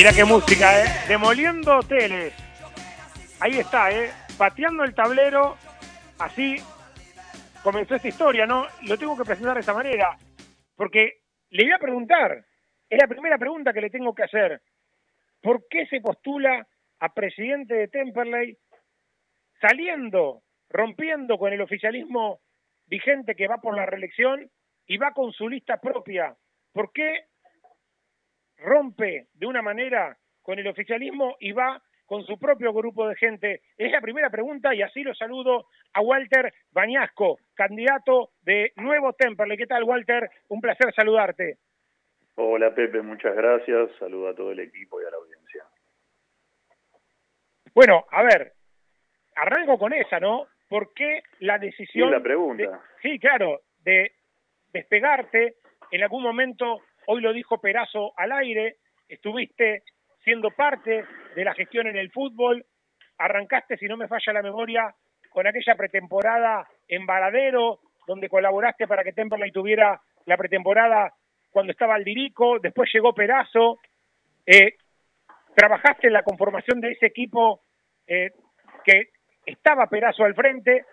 Mira qué música, ¿eh? Demoliendo hoteles. Ahí está, ¿eh? Pateando el tablero. Así comenzó esta historia, ¿no? Lo tengo que presentar de esa manera. Porque le voy a preguntar, es la primera pregunta que le tengo que hacer. ¿Por qué se postula a presidente de Temperley saliendo, rompiendo con el oficialismo vigente que va por la reelección y va con su lista propia? ¿Por qué rompe de una manera con el oficialismo y va con su propio grupo de gente? Es la primera pregunta y así lo saludo a Walter Bañasco, candidato de Nuevo Temperley. ¿Qué tal, Walter? Un placer saludarte. Hola, Pepe, muchas gracias. Saludo a todo el equipo y a la audiencia. Bueno, a ver, arranco con esa, ¿no? ¿Por qué la decisión... Sí, la pregunta. de- sí, claro, de despegarte en algún momento hoy lo dijo Perazo al aire, estuviste siendo parte de la gestión en el fútbol, arrancaste, si no me falla la memoria, con aquella pretemporada en Varadero, donde colaboraste para que Temperley tuviera la pretemporada cuando estaba Aldirico, después llegó Perazo, eh, trabajaste en la conformación de ese equipo eh, que estaba Perazo al frente,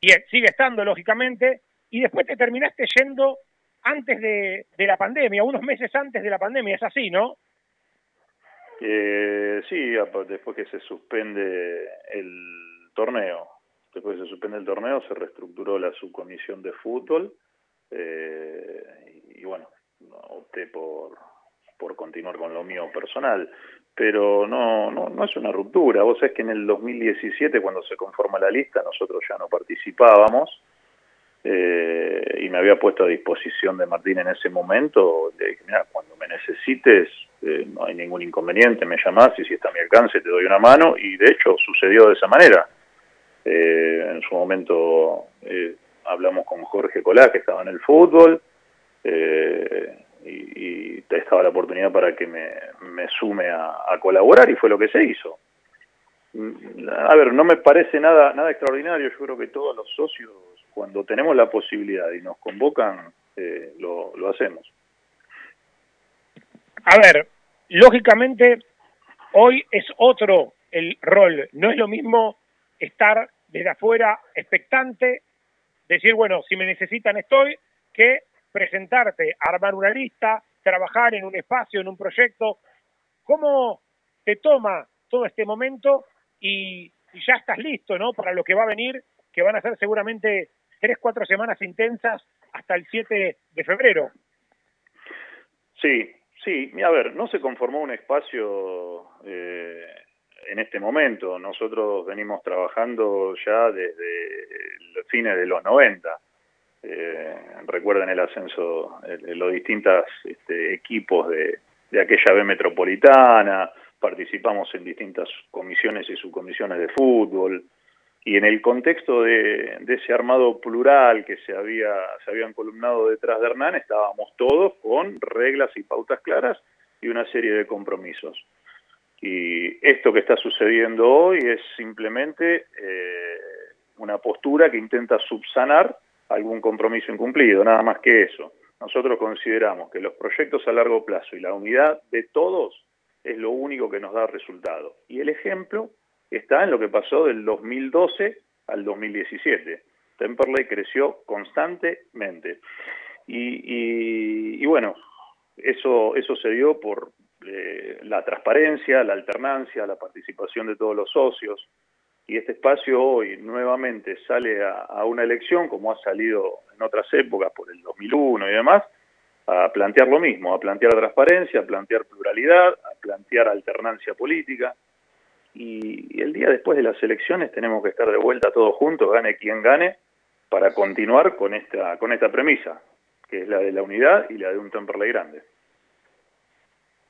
y sigue estando, lógicamente, y después te terminaste yendo antes de, la pandemia, unos meses antes de la pandemia, es así, ¿no? Eh, sí, después que se suspende el torneo, después que se suspende el torneo, se reestructuró la subcomisión de fútbol eh, y, y bueno, opté por, por continuar con lo mío personal, pero no, no, no es una ruptura. Vos sabés que en el 2017, cuando se conforma la lista, nosotros ya no participábamos eh, y me había puesto a disposición de Martín en ese momento. Le dije, mira, cuando me necesites, eh, no hay ningún inconveniente, me llamás y si está a mi alcance te doy una mano. Y de hecho sucedió de esa manera. Eh, en su momento eh, hablamos con Jorge Colá, que estaba en el fútbol, y, y estaba la oportunidad para que me, me sume a, a colaborar y fue lo que se hizo. Mm, A ver, no me parece nada, nada extraordinario, yo creo que todos los socios, cuando tenemos la posibilidad y nos convocan, eh, lo, lo hacemos. A ver, lógicamente, hoy es otro el rol. No es lo mismo estar desde afuera expectante, decir, bueno, si me necesitan estoy, que presentarte, armar una lista, trabajar en un espacio, en un proyecto. ¿Cómo te toma todo este momento y, y ya estás listo, ¿no? Para lo que va a venir, que van a ser seguramente tres, cuatro semanas intensas hasta el 7 de febrero. Sí, sí. A ver, no se conformó un espacio eh, en este momento. Nosotros venimos trabajando ya desde los fines de los 90. Eh, recuerden el ascenso los distintos este, equipos de, de aquella B metropolitana, participamos en distintas comisiones y subcomisiones de fútbol, y en el contexto de, ese armado plural que se había se habían columnado detrás de Hernán estábamos todos con reglas y pautas claras y una serie de compromisos. Y esto que está sucediendo hoy es simplemente eh, una postura que intenta subsanar algún compromiso incumplido nada más que eso. Nosotros consideramos que los proyectos a largo plazo y la unidad de todos es lo único que nos da resultado. Y el ejemplo está en lo que pasó del 2012 al 2017. Temperley creció constantemente. Y, bueno, eso, eso se dio por eh, la transparencia, la alternancia, la participación de todos los socios. Y este espacio hoy nuevamente sale a, a una elección, como ha salido en otras épocas, por el 2001 y demás, a plantear lo mismo, a plantear transparencia, a plantear pluralidad, a plantear alternancia política y, el día después de las elecciones tenemos que estar de vuelta todos juntos, gane quien gane, para continuar con esta, con esta premisa, que es la de la unidad y la de un Temperley grande.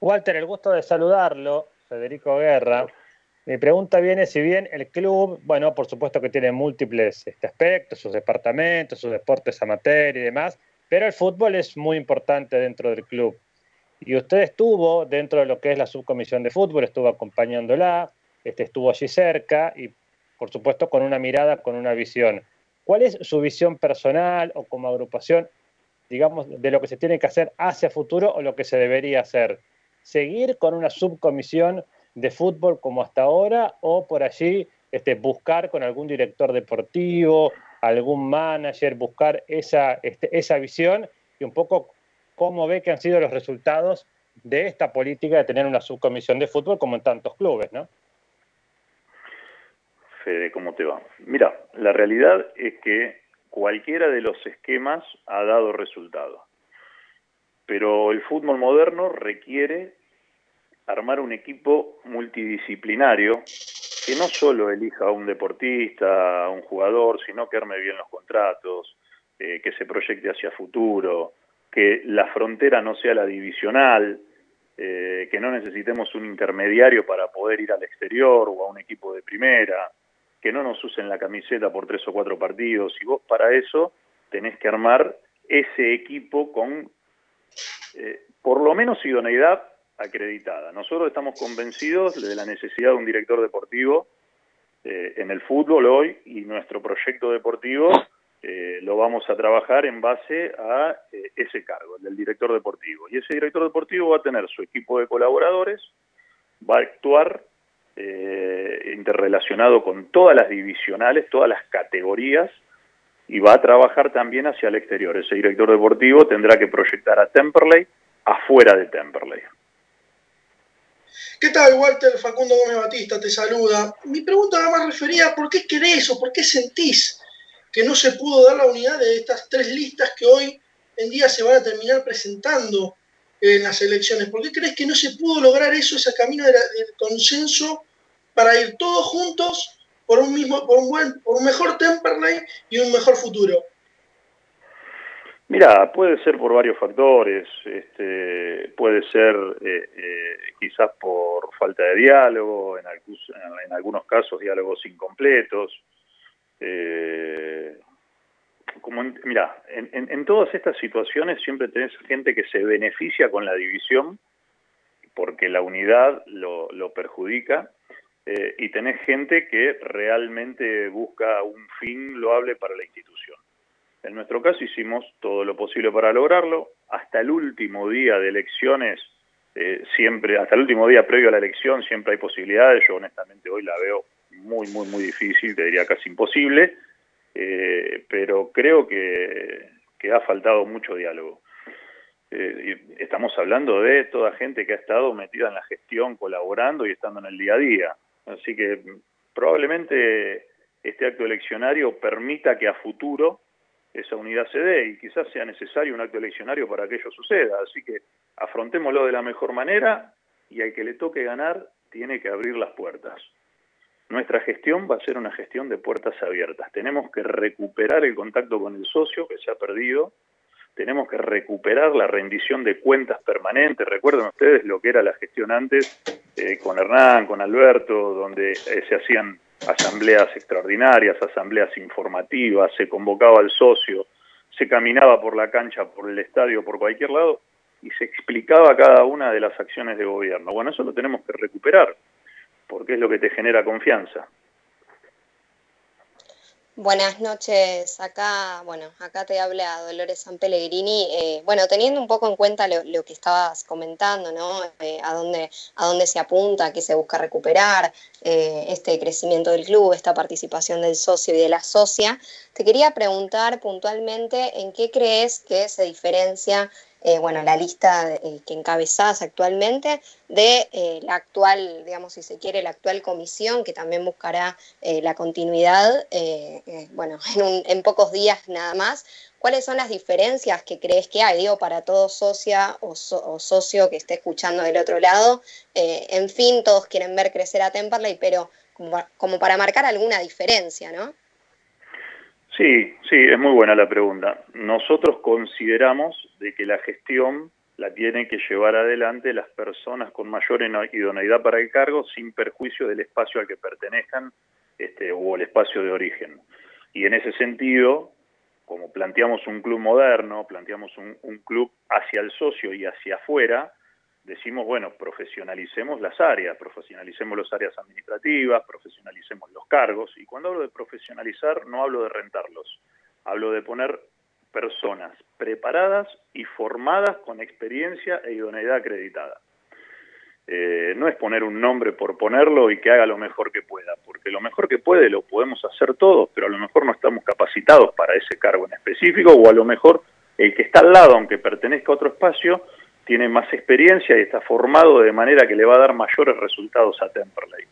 Walter, el gusto de saludarlo, Federico Guerra. Mi pregunta viene si bien el club, bueno, por supuesto que tiene múltiples este, aspectos, sus departamentos, sus deportes amateur y demás, pero el fútbol es muy importante dentro del club. Y usted estuvo dentro de lo que es la subcomisión de fútbol, estuvo acompañándola, este, estuvo allí cerca y, por supuesto, con una mirada, con una visión. ¿Cuál es su visión personal o como agrupación, digamos, de lo que se tiene que hacer hacia futuro o lo que se debería hacer? ¿Seguir con una subcomisión de fútbol como hasta ahora o por allí este, buscar con algún director deportivo, algún manager, buscar esa, este, esa visión y un poco cómo ve que han sido los resultados de esta política de tener una subcomisión de fútbol como en tantos clubes, ¿no? Fede, ¿cómo te va? Mira, la realidad es que cualquiera de los esquemas ha dado resultado. Pero el fútbol moderno requiere armar un equipo multidisciplinario que no solo elija a un deportista, a un jugador, sino que arme bien los contratos, eh, que se proyecte hacia futuro, que la frontera no sea la divisional, eh, que no necesitemos un intermediario para poder ir al exterior o a un equipo de primera, que no nos usen la camiseta por tres o cuatro partidos, y vos para eso tenés que armar ese equipo con eh, por lo menos idoneidad acreditada. Nosotros estamos convencidos de la necesidad de un director deportivo eh, en el fútbol hoy y nuestro proyecto deportivo eh, lo vamos a trabajar en base a ese cargo, el del director deportivo. Y ese director deportivo va a tener su equipo de colaboradores, va a actuar eh, interrelacionado con todas las divisionales, todas las categorías, y va a trabajar también hacia el exterior. Ese director deportivo tendrá que proyectar a Temperley afuera de Temperley. ¿Qué tal, Walter? Facundo Gómez Batista te saluda. Mi pregunta va más referida a por qué querés o por qué sentís que no se pudo dar la unidad de estas tres listas que hoy en día se van a terminar presentando en las elecciones. ¿Por qué crees que no se pudo lograr eso, ese camino del consenso para ir todos juntos por un mismo, por un buen, por un mejor Temperley y un mejor futuro? Mira, puede ser por varios factores, este, puede ser eh, eh, quizás por falta de diálogo, en, en algunos casos diálogos incompletos, eh, como mira, en, en, todas estas situaciones siempre tenés gente que se beneficia con la división porque la unidad lo, lo perjudica eh, y tenés gente que realmente busca un fin loable para la institución. En nuestro caso hicimos todo lo posible para lograrlo. Hasta el último día de elecciones, eh, siempre, hasta el último día previo a la elección, siempre hay posibilidades. Yo honestamente hoy la veo muy, muy, muy difícil, te diría casi imposible eh, pero creo que, ha faltado mucho diálogo. Eh, estamos hablando de toda gente que ha estado metida en la gestión, colaborando y estando en el día a día. Así que probablemente este acto eleccionario permita que a futuro esa unidad se dé y quizás sea necesario un acto eleccionario para que ello suceda. Así que afrontémoslo de la mejor manera y al que le toque ganar tiene que abrir las puertas. Nuestra gestión va a ser una gestión de puertas abiertas. Tenemos que recuperar el contacto con el socio que se ha perdido. Tenemos que recuperar la rendición de cuentas permanente. Recuerden ustedes lo que era la gestión antes eh, con Hernán, con Alberto, donde eh, se hacían asambleas extraordinarias, asambleas informativas, se convocaba al socio, se caminaba por la cancha, por el estadio, por cualquier lado y se explicaba cada una de las acciones de gobierno. Bueno, eso lo tenemos que recuperar porque es lo que te genera confianza. Buenas noches, acá, bueno, acá te habla Dolores San Pellegrini. Eh, bueno, teniendo un poco en cuenta lo, que estabas comentando, ¿no? Eh, a, dónde, a dónde se apunta, qué se busca recuperar, eh, este crecimiento del club, esta participación del socio y de la socia, te quería preguntar puntualmente en qué crees que se diferencia eh, bueno, la lista eh, que encabezás actualmente de eh, la actual, digamos, si se quiere, la actual comisión que también buscará la continuidad, bueno, en, pocos días nada más. ¿Cuáles son las diferencias que crees que hay, digo, para todo socia o, socio que esté escuchando del otro lado? en fin, todos quieren ver crecer a Temperley, pero como para marcar alguna diferencia, ¿no? Sí, sí, es muy buena la pregunta. Nosotros consideramos de que la gestión la tienen que llevar adelante las personas con mayor idoneidad para el cargo sin perjuicio del espacio al que pertenezcan este, o el espacio de origen. Y en ese sentido, como planteamos un club moderno, planteamos un, un club hacia el socio y hacia afuera, decimos, bueno, profesionalicemos las áreas, profesionalicemos las áreas administrativas, profesionalicemos los cargos, y cuando hablo de profesionalizar no hablo de rentarlos, hablo de poner personas preparadas y formadas con experiencia e idoneidad acreditada. Eh, no es poner un nombre por ponerlo y que haga lo mejor que pueda, porque lo mejor que puede lo podemos hacer todos, pero a lo mejor no estamos capacitados para ese cargo en específico, o a lo mejor el que está al lado, aunque pertenezca a otro espacio, tiene más experiencia y está formado de manera que le va a dar mayores resultados a Temperley.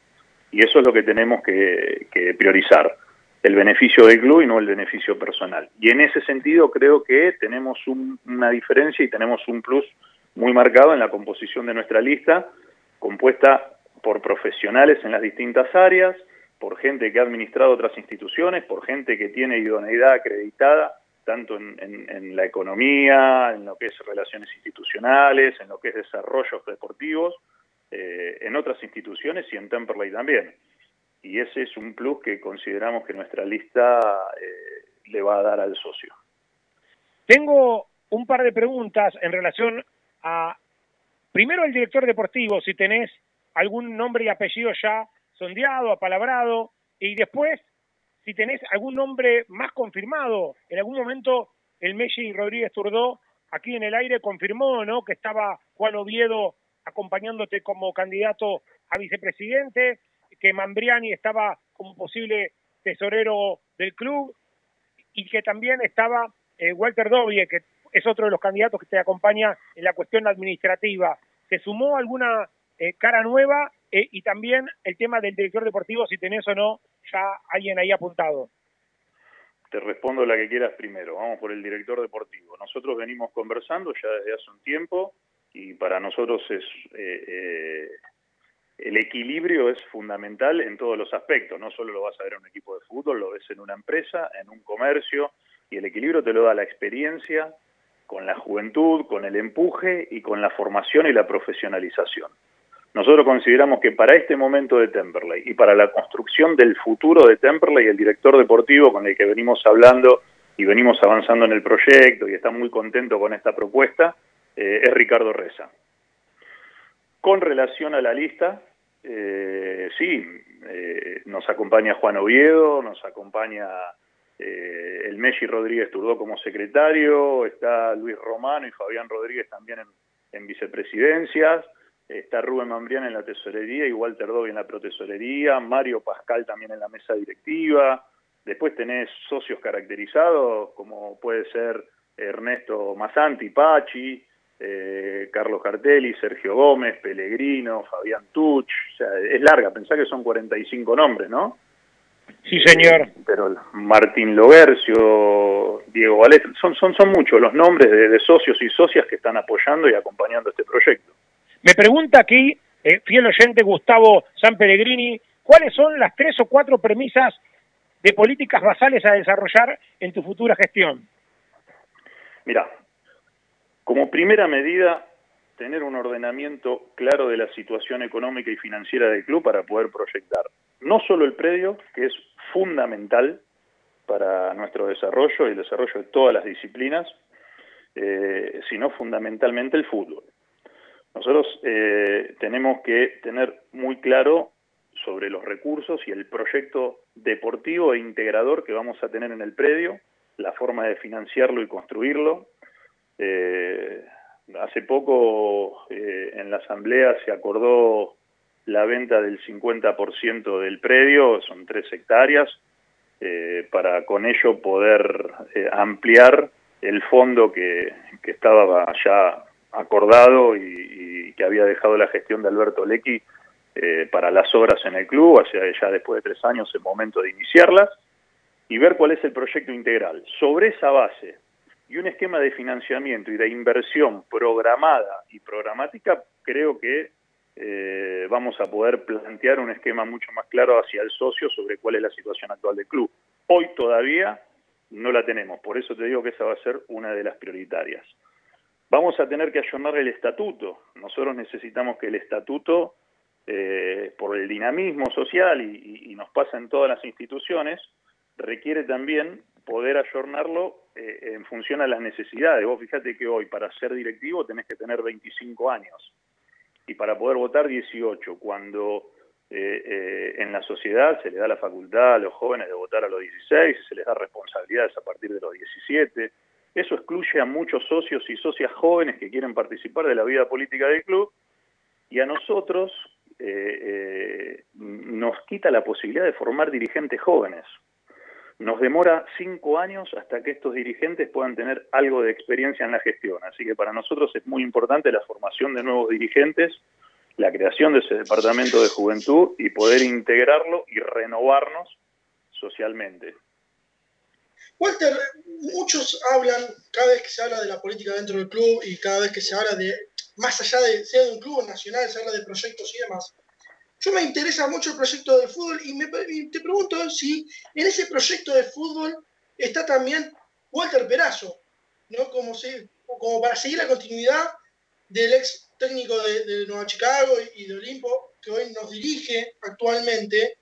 Y eso es lo que tenemos que, priorizar, el beneficio del club y no el beneficio personal. Y en ese sentido creo que tenemos una diferencia y tenemos un plus muy marcado en la composición de nuestra lista, compuesta por profesionales en las distintas áreas, por gente que ha administrado otras instituciones, por gente que tiene idoneidad acreditada tanto en, la economía, en lo que es relaciones institucionales, en lo que es desarrollos deportivos, eh, en otras instituciones y en Temperley también. Y ese es un plus que consideramos que nuestra lista eh, le va a dar al socio. Tengo un par de preguntas en relación a, primero el director deportivo, si tenés algún nombre y apellido ya sondeado, apalabrado, y después si tenés algún nombre más confirmado. En algún momento el Messi Rodríguez Turdó aquí en el aire confirmó ¿no? que estaba Juan Oviedo acompañándote como candidato a vicepresidente, que Mambriani estaba como posible tesorero del club y que también estaba eh, Walter Dobie, que es otro de los candidatos que te acompaña en la cuestión administrativa. ¿Se sumó alguna eh, cara nueva eh, y también el tema del director deportivo, si tenés o no ya alguien ahí apuntado. Te respondo la que quieras primero. Vamos por el director deportivo. Nosotros venimos conversando ya desde hace un tiempo y para nosotros es eh, eh, el equilibrio es fundamental en todos los aspectos. No solo lo vas a ver en un equipo de fútbol, lo ves en una empresa, en un comercio y el equilibrio te lo da la experiencia con la juventud, con el empuje y con la formación y la profesionalización. Nosotros consideramos que para este momento de Temperley y para la construcción del futuro de Temperley, el director deportivo con el que venimos hablando y venimos avanzando en el proyecto y está muy contento con esta propuesta, eh, es Ricardo Reza. Con relación a la lista, eh, sí, eh, nos acompaña Juan Oviedo, nos acompaña el Messi Rodríguez Turdó como secretario, está Luis Romano y Fabián Rodríguez también en vicepresidencias, está Rubén Mambrián en la tesorería y Walter Dobby en la protesorería, Mario Pascal también en la mesa directiva, después tenés socios caracterizados como puede ser Ernesto Masanti, Pachi, eh, Carlos Cartelli, Sergio Gómez, Pellegrino, Fabián Tuch, o sea, es larga, pensá que son 45 nombres, ¿no? Sí, señor. pero Martín Logercio, Diego Valet, son, son, son muchos los nombres de, socios y socias que están apoyando y acompañando este proyecto. Me pregunta aquí, eh, fiel oyente Gustavo San Pellegrini, ¿cuáles son las tres o cuatro premisas de políticas basales a desarrollar en tu futura gestión? Mira, como primera medida, tener un ordenamiento claro de la situación económica y financiera del club para poder proyectar no solo el predio, que es fundamental para nuestro desarrollo y el desarrollo de todas las disciplinas, eh, sino fundamentalmente el fútbol. Nosotros eh, tenemos que tener muy claro sobre los recursos y el proyecto deportivo e integrador que vamos a tener en el predio, la forma de financiarlo y construirlo. Eh, hace poco en la asamblea se acordó la venta del 50% del predio, son tres hectáreas, eh, para con ello poder eh, ampliar el fondo que, estaba ya acordado y, que había dejado la gestión de Alberto Lecky eh, para las obras en el club, hacia ya después de tres años el momento de iniciarlas, y ver cuál es el proyecto integral. Sobre esa base y un esquema de financiamiento y de inversión programada y programática, creo que eh, vamos a poder plantear un esquema mucho más claro hacia el socio sobre cuál es la situación actual del club. Hoy todavía no la tenemos, por eso te digo que esa va a ser una de las prioritarias. Vamos a tener que ayornar el estatuto. Nosotros necesitamos que el estatuto, eh, por el dinamismo social y, nos pasa en todas las instituciones, requiere también poder ayornarlo eh, en función a las necesidades. Vos fíjate que hoy para ser directivo tenés que tener 25 años y para poder votar 18, cuando eh, eh, en la sociedad se le da la facultad a los jóvenes de votar a los 16, se les da responsabilidades a partir de los 17. Eso excluye a muchos socios y socias jóvenes que quieren participar de la vida política del club y a nosotros eh, nos quita la posibilidad de formar dirigentes jóvenes. Nos demora cinco años hasta que estos dirigentes puedan tener algo de experiencia en la gestión. Así que para nosotros es muy importante la formación de nuevos dirigentes, la creación de ese departamento de juventud y poder integrarlo y renovarnos socialmente. Walter, muchos hablan, cada vez que se habla de la política dentro del club y cada vez que se habla de, más allá de sea de un club nacional, se habla de proyectos y demás, yo me interesa mucho el proyecto de fútbol y, me, te pregunto si en ese proyecto de fútbol está también Walter Perazo, ¿no? Como, como para seguir la continuidad del ex técnico de, Nueva Chicago y, de Olimpo, que hoy nos dirige actualmente,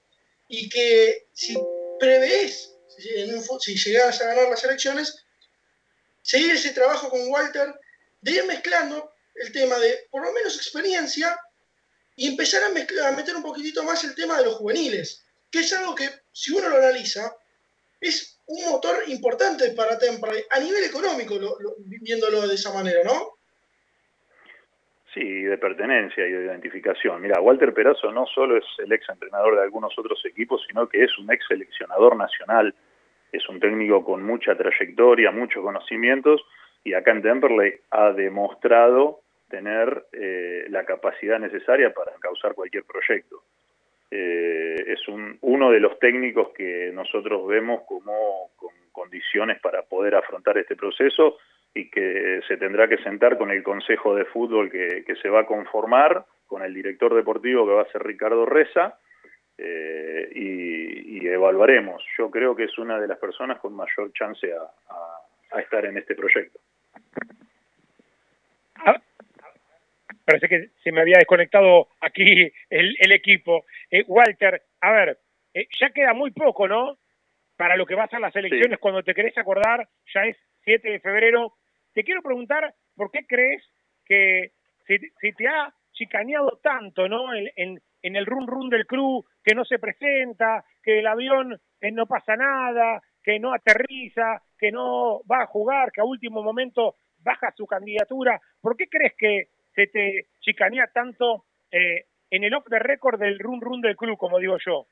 y que si prevés, si, llegas a ganar las elecciones, seguir ese trabajo con Walter, de ir mezclando el tema de, por lo menos, experiencia y empezar a, meter un poquitito más el tema de los juveniles, que es algo que, si uno lo analiza, es un motor importante para Temperley, a nivel económico, viéndolo de esa manera, ¿no? Sí, de pertenencia y de identificación. Mira, Walter Perazo no solo es el ex entrenador de algunos otros equipos, sino que es un ex seleccionador nacional, es un técnico con mucha trayectoria, muchos conocimientos, y acá en Temperley ha demostrado tener eh, la capacidad necesaria para causar cualquier proyecto. Eh, es un, uno de los técnicos que nosotros vemos como con condiciones para poder afrontar este proceso y que se tendrá que sentar con el Consejo de Fútbol que, se va a conformar, con el director deportivo que va a ser Ricardo Reza, eh, y, evaluaremos. Yo creo que es una de las personas con mayor chance a, a estar en este proyecto. parece que se me había desconectado aquí el, equipo. Eh, Walter, a ver, eh, ya queda muy poco, ¿no? Para lo que va a ser las elecciones, cuando te querés acordar, ya es 7 de febrero. Te quiero preguntar, ¿por qué crees que se, te ha chicaneado tanto, ¿no? En, en, el run run del club, que no se presenta, que el avión eh, no pasa nada, que no aterriza, que no va a jugar, que a último momento baja su candidatura. ¿Por qué crees que se te chicanea tanto eh, en el off the record del run run del club, como digo yo?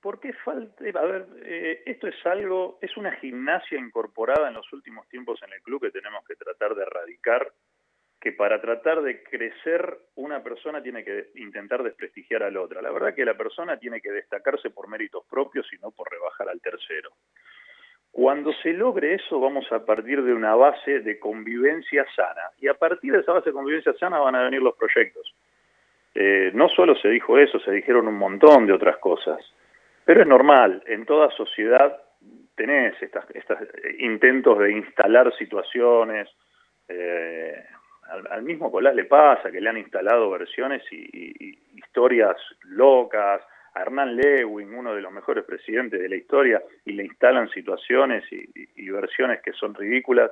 Porque falta, a ver, eh, esto es algo, es una gimnasia incorporada en los últimos tiempos en el club que tenemos que tratar de erradicar, que para tratar de crecer una persona tiene que intentar desprestigiar a la otra. La verdad que la persona tiene que destacarse por méritos propios y no por rebajar al tercero. Cuando se logre eso, vamos a partir de una base de convivencia sana. Y a partir de esa base de convivencia sana van a venir los proyectos. Eh, no solo se dijo eso, se dijeron un montón de otras cosas. Pero es normal, en toda sociedad tenés estos intentos de instalar situaciones. Eh, al, mismo Colás le pasa que le han instalado versiones y, historias locas. A Hernán Lewin, uno de los mejores presidentes de la historia, y le instalan situaciones y, versiones que son ridículas.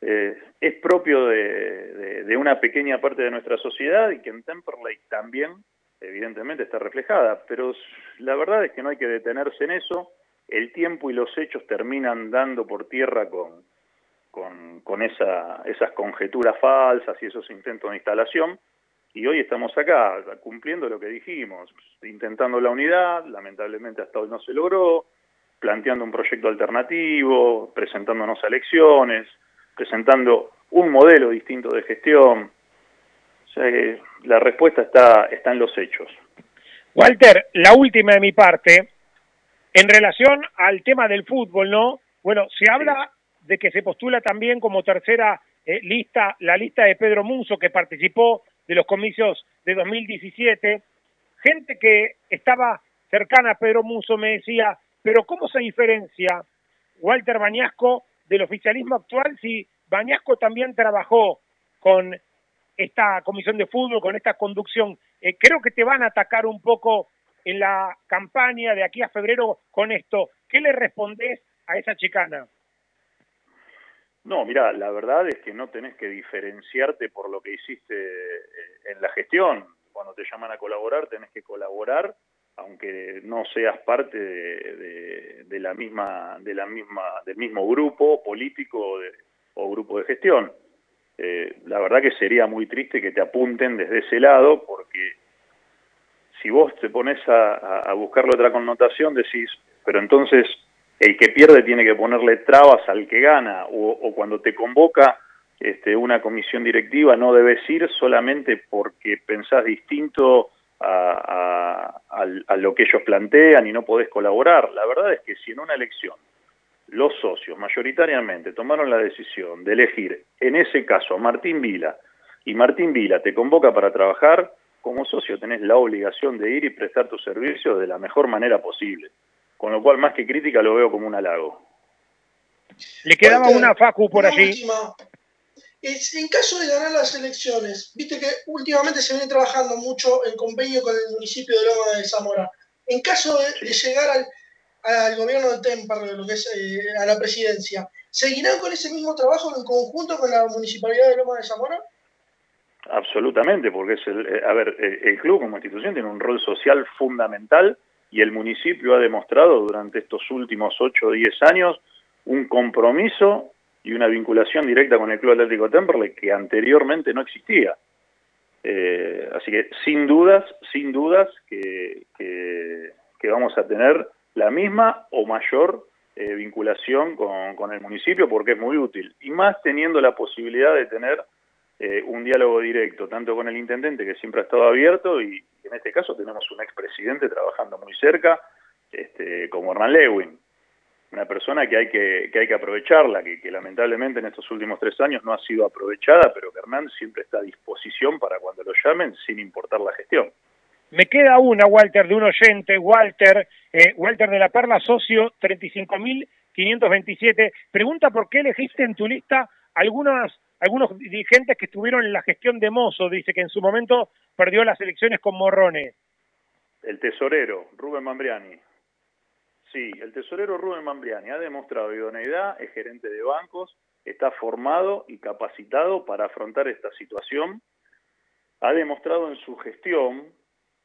Eh, es propio de, de, una pequeña parte de nuestra sociedad y que en Temperley también evidentemente está reflejada, pero la verdad es que no hay que detenerse en eso, el tiempo y los hechos terminan dando por tierra con, con, esa, esas conjeturas falsas y esos intentos de instalación, y hoy estamos acá cumpliendo lo que dijimos, intentando la unidad, lamentablemente hasta hoy no se logró, planteando un proyecto alternativo, presentándonos a elecciones, presentando un modelo distinto de gestión, la respuesta está, está en los hechos. Walter, la última de mi parte, en relación al tema del fútbol, ¿no? Bueno, se habla de que se postula también como tercera eh, lista la lista de Pedro Munzo, que participó de los comicios de 2017. Gente que estaba cercana a Pedro Munzo me decía, pero ¿cómo se diferencia Walter Bañasco del oficialismo actual si Bañasco también trabajó con esta comisión de fútbol, con esta conducción. Eh, creo que te van a atacar un poco en la campaña de aquí a febrero con esto. ¿Qué le respondes a esa chicana? No, mira, la verdad es que no tenés que diferenciarte por lo que hiciste eh, en la gestión. Cuando te llaman a colaborar, tenés que colaborar, aunque no seas parte de, la misma, de la misma, del mismo grupo político o grupo de gestión. Eh, la verdad que sería muy triste que te apunten desde ese lado, porque si vos te pones a, a, buscarle otra connotación, decís, pero entonces el que pierde tiene que ponerle trabas al que gana, o, cuando te convoca este, una comisión directiva no debes ir solamente porque pensás distinto a, a, lo que ellos plantean y no podés colaborar. La verdad es que si en una elección los socios mayoritariamente tomaron la decisión de elegir, en ese caso, a Martín Vila, y Martín Vila te convoca para trabajar, como socio tenés la obligación de ir y prestar tu servicio de la mejor manera posible. Con lo cual, más que crítica, lo veo como un halago. Le quedaba una Facu por allí. En caso de ganar las elecciones, viste que últimamente se viene trabajando mucho en convenio con el municipio de Loma de Zamora. En caso de llegar al, al gobierno de Temper, lo que es eh, a la presidencia, ¿seguirán con ese mismo trabajo en conjunto con la municipalidad de Loma de Zamora? Absolutamente, porque es el, eh, a ver, eh, el club como institución tiene un rol social fundamental y el municipio ha demostrado durante estos últimos 8 o 10 años un compromiso y una vinculación directa con el Club Atlético Temperley que anteriormente no existía. así que sin dudas, sin dudas que, que vamos a tener la misma o mayor eh, vinculación con, el municipio porque es muy útil. Y más teniendo la posibilidad de tener eh, un diálogo directo, tanto con el intendente, que siempre ha estado abierto, y en este caso tenemos un expresidente trabajando muy cerca, este, como Hernán Lewin, una persona que hay que, que hay que aprovecharla, que, que, lamentablemente en estos últimos tres años no ha sido aprovechada, pero que Hernán siempre está a disposición para cuando lo llamen, sin importar la gestión. Me queda una, Walter, de un oyente, Walter, eh, Walter de la Perla, socio 35.527. Pregunta por qué elegiste en tu lista algunos, algunos dirigentes que estuvieron en la gestión de Mozo. Dice que en su momento perdió las elecciones con Morrone. El tesorero, Rubén Mambriani. Sí, el tesorero Rubén Mambriani ha demostrado idoneidad, es gerente de bancos, está formado y capacitado para afrontar esta situación. Ha demostrado en su gestión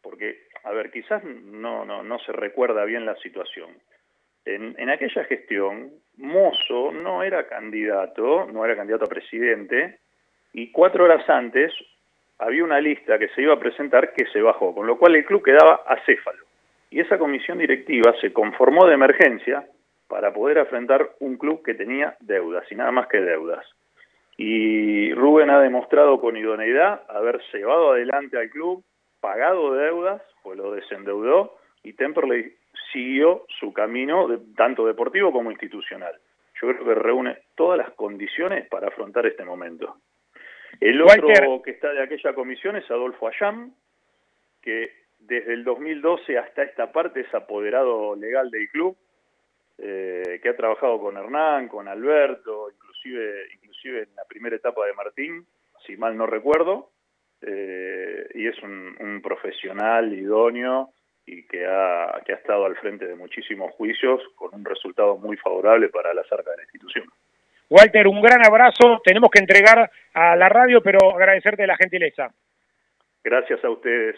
porque, a ver, quizás no, no, no se recuerda bien la situación. En, en, aquella gestión, Mozo no era candidato, no era candidato a presidente, y cuatro horas antes había una lista que se iba a presentar que se bajó, con lo cual el club quedaba acéfalo. Y esa comisión directiva se conformó de emergencia para poder afrontar un club que tenía deudas y nada más que deudas. Y Rubén ha demostrado con idoneidad haber llevado adelante al club, pagado deudas, pues lo desendeudó y Temperley siguió su camino tanto deportivo como institucional. Yo creo que reúne todas las condiciones para afrontar este momento. El otro que está de aquella comisión es Adolfo Ayam, que desde el 2012 hasta esta parte es apoderado legal del club, eh, que ha trabajado con Hernán, con Alberto, inclusive, inclusive en la primera etapa de Martín, si mal no recuerdo, eh, y es un, profesional idóneo y que ha, que ha estado al frente de muchísimos juicios con un resultado muy favorable para la cerca de la institución. Walter, un gran abrazo. Tenemos que entregar a la radio, pero agradecerte la gentileza. Gracias a ustedes.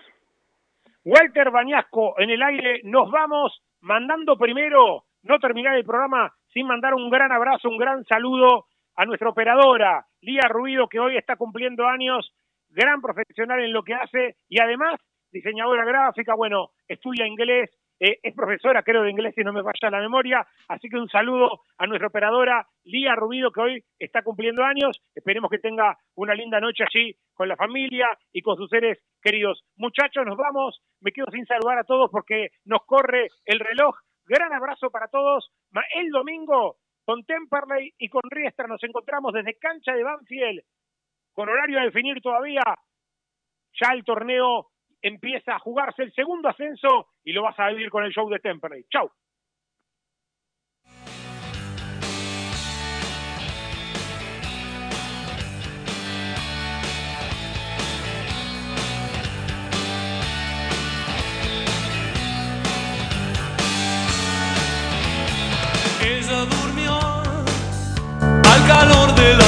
Walter Bañasco en el aire. Nos vamos mandando primero no terminar el programa sin mandar un gran abrazo, un gran saludo a nuestra operadora, Lía Ruido, que hoy está cumpliendo años, gran profesional en lo que hace y además diseñadora gráfica, bueno, estudia inglés, eh, es profesora, creo, de inglés, si no me falla la memoria. Así que un saludo a nuestra operadora Lía Rubido, que hoy está cumpliendo años. Esperemos que tenga una linda noche allí con la familia y con sus seres queridos. Muchachos, nos vamos. Me quedo sin saludar a todos porque nos corre el reloj. Gran abrazo para todos. El domingo con Temperley y con Riestra nos encontramos desde cancha de Banfield con horario a definir todavía. Ya el torneo empieza a jugarse el segundo ascenso y lo vas a vivir con el show de Temperley. Chau. Ella durmió al calor de la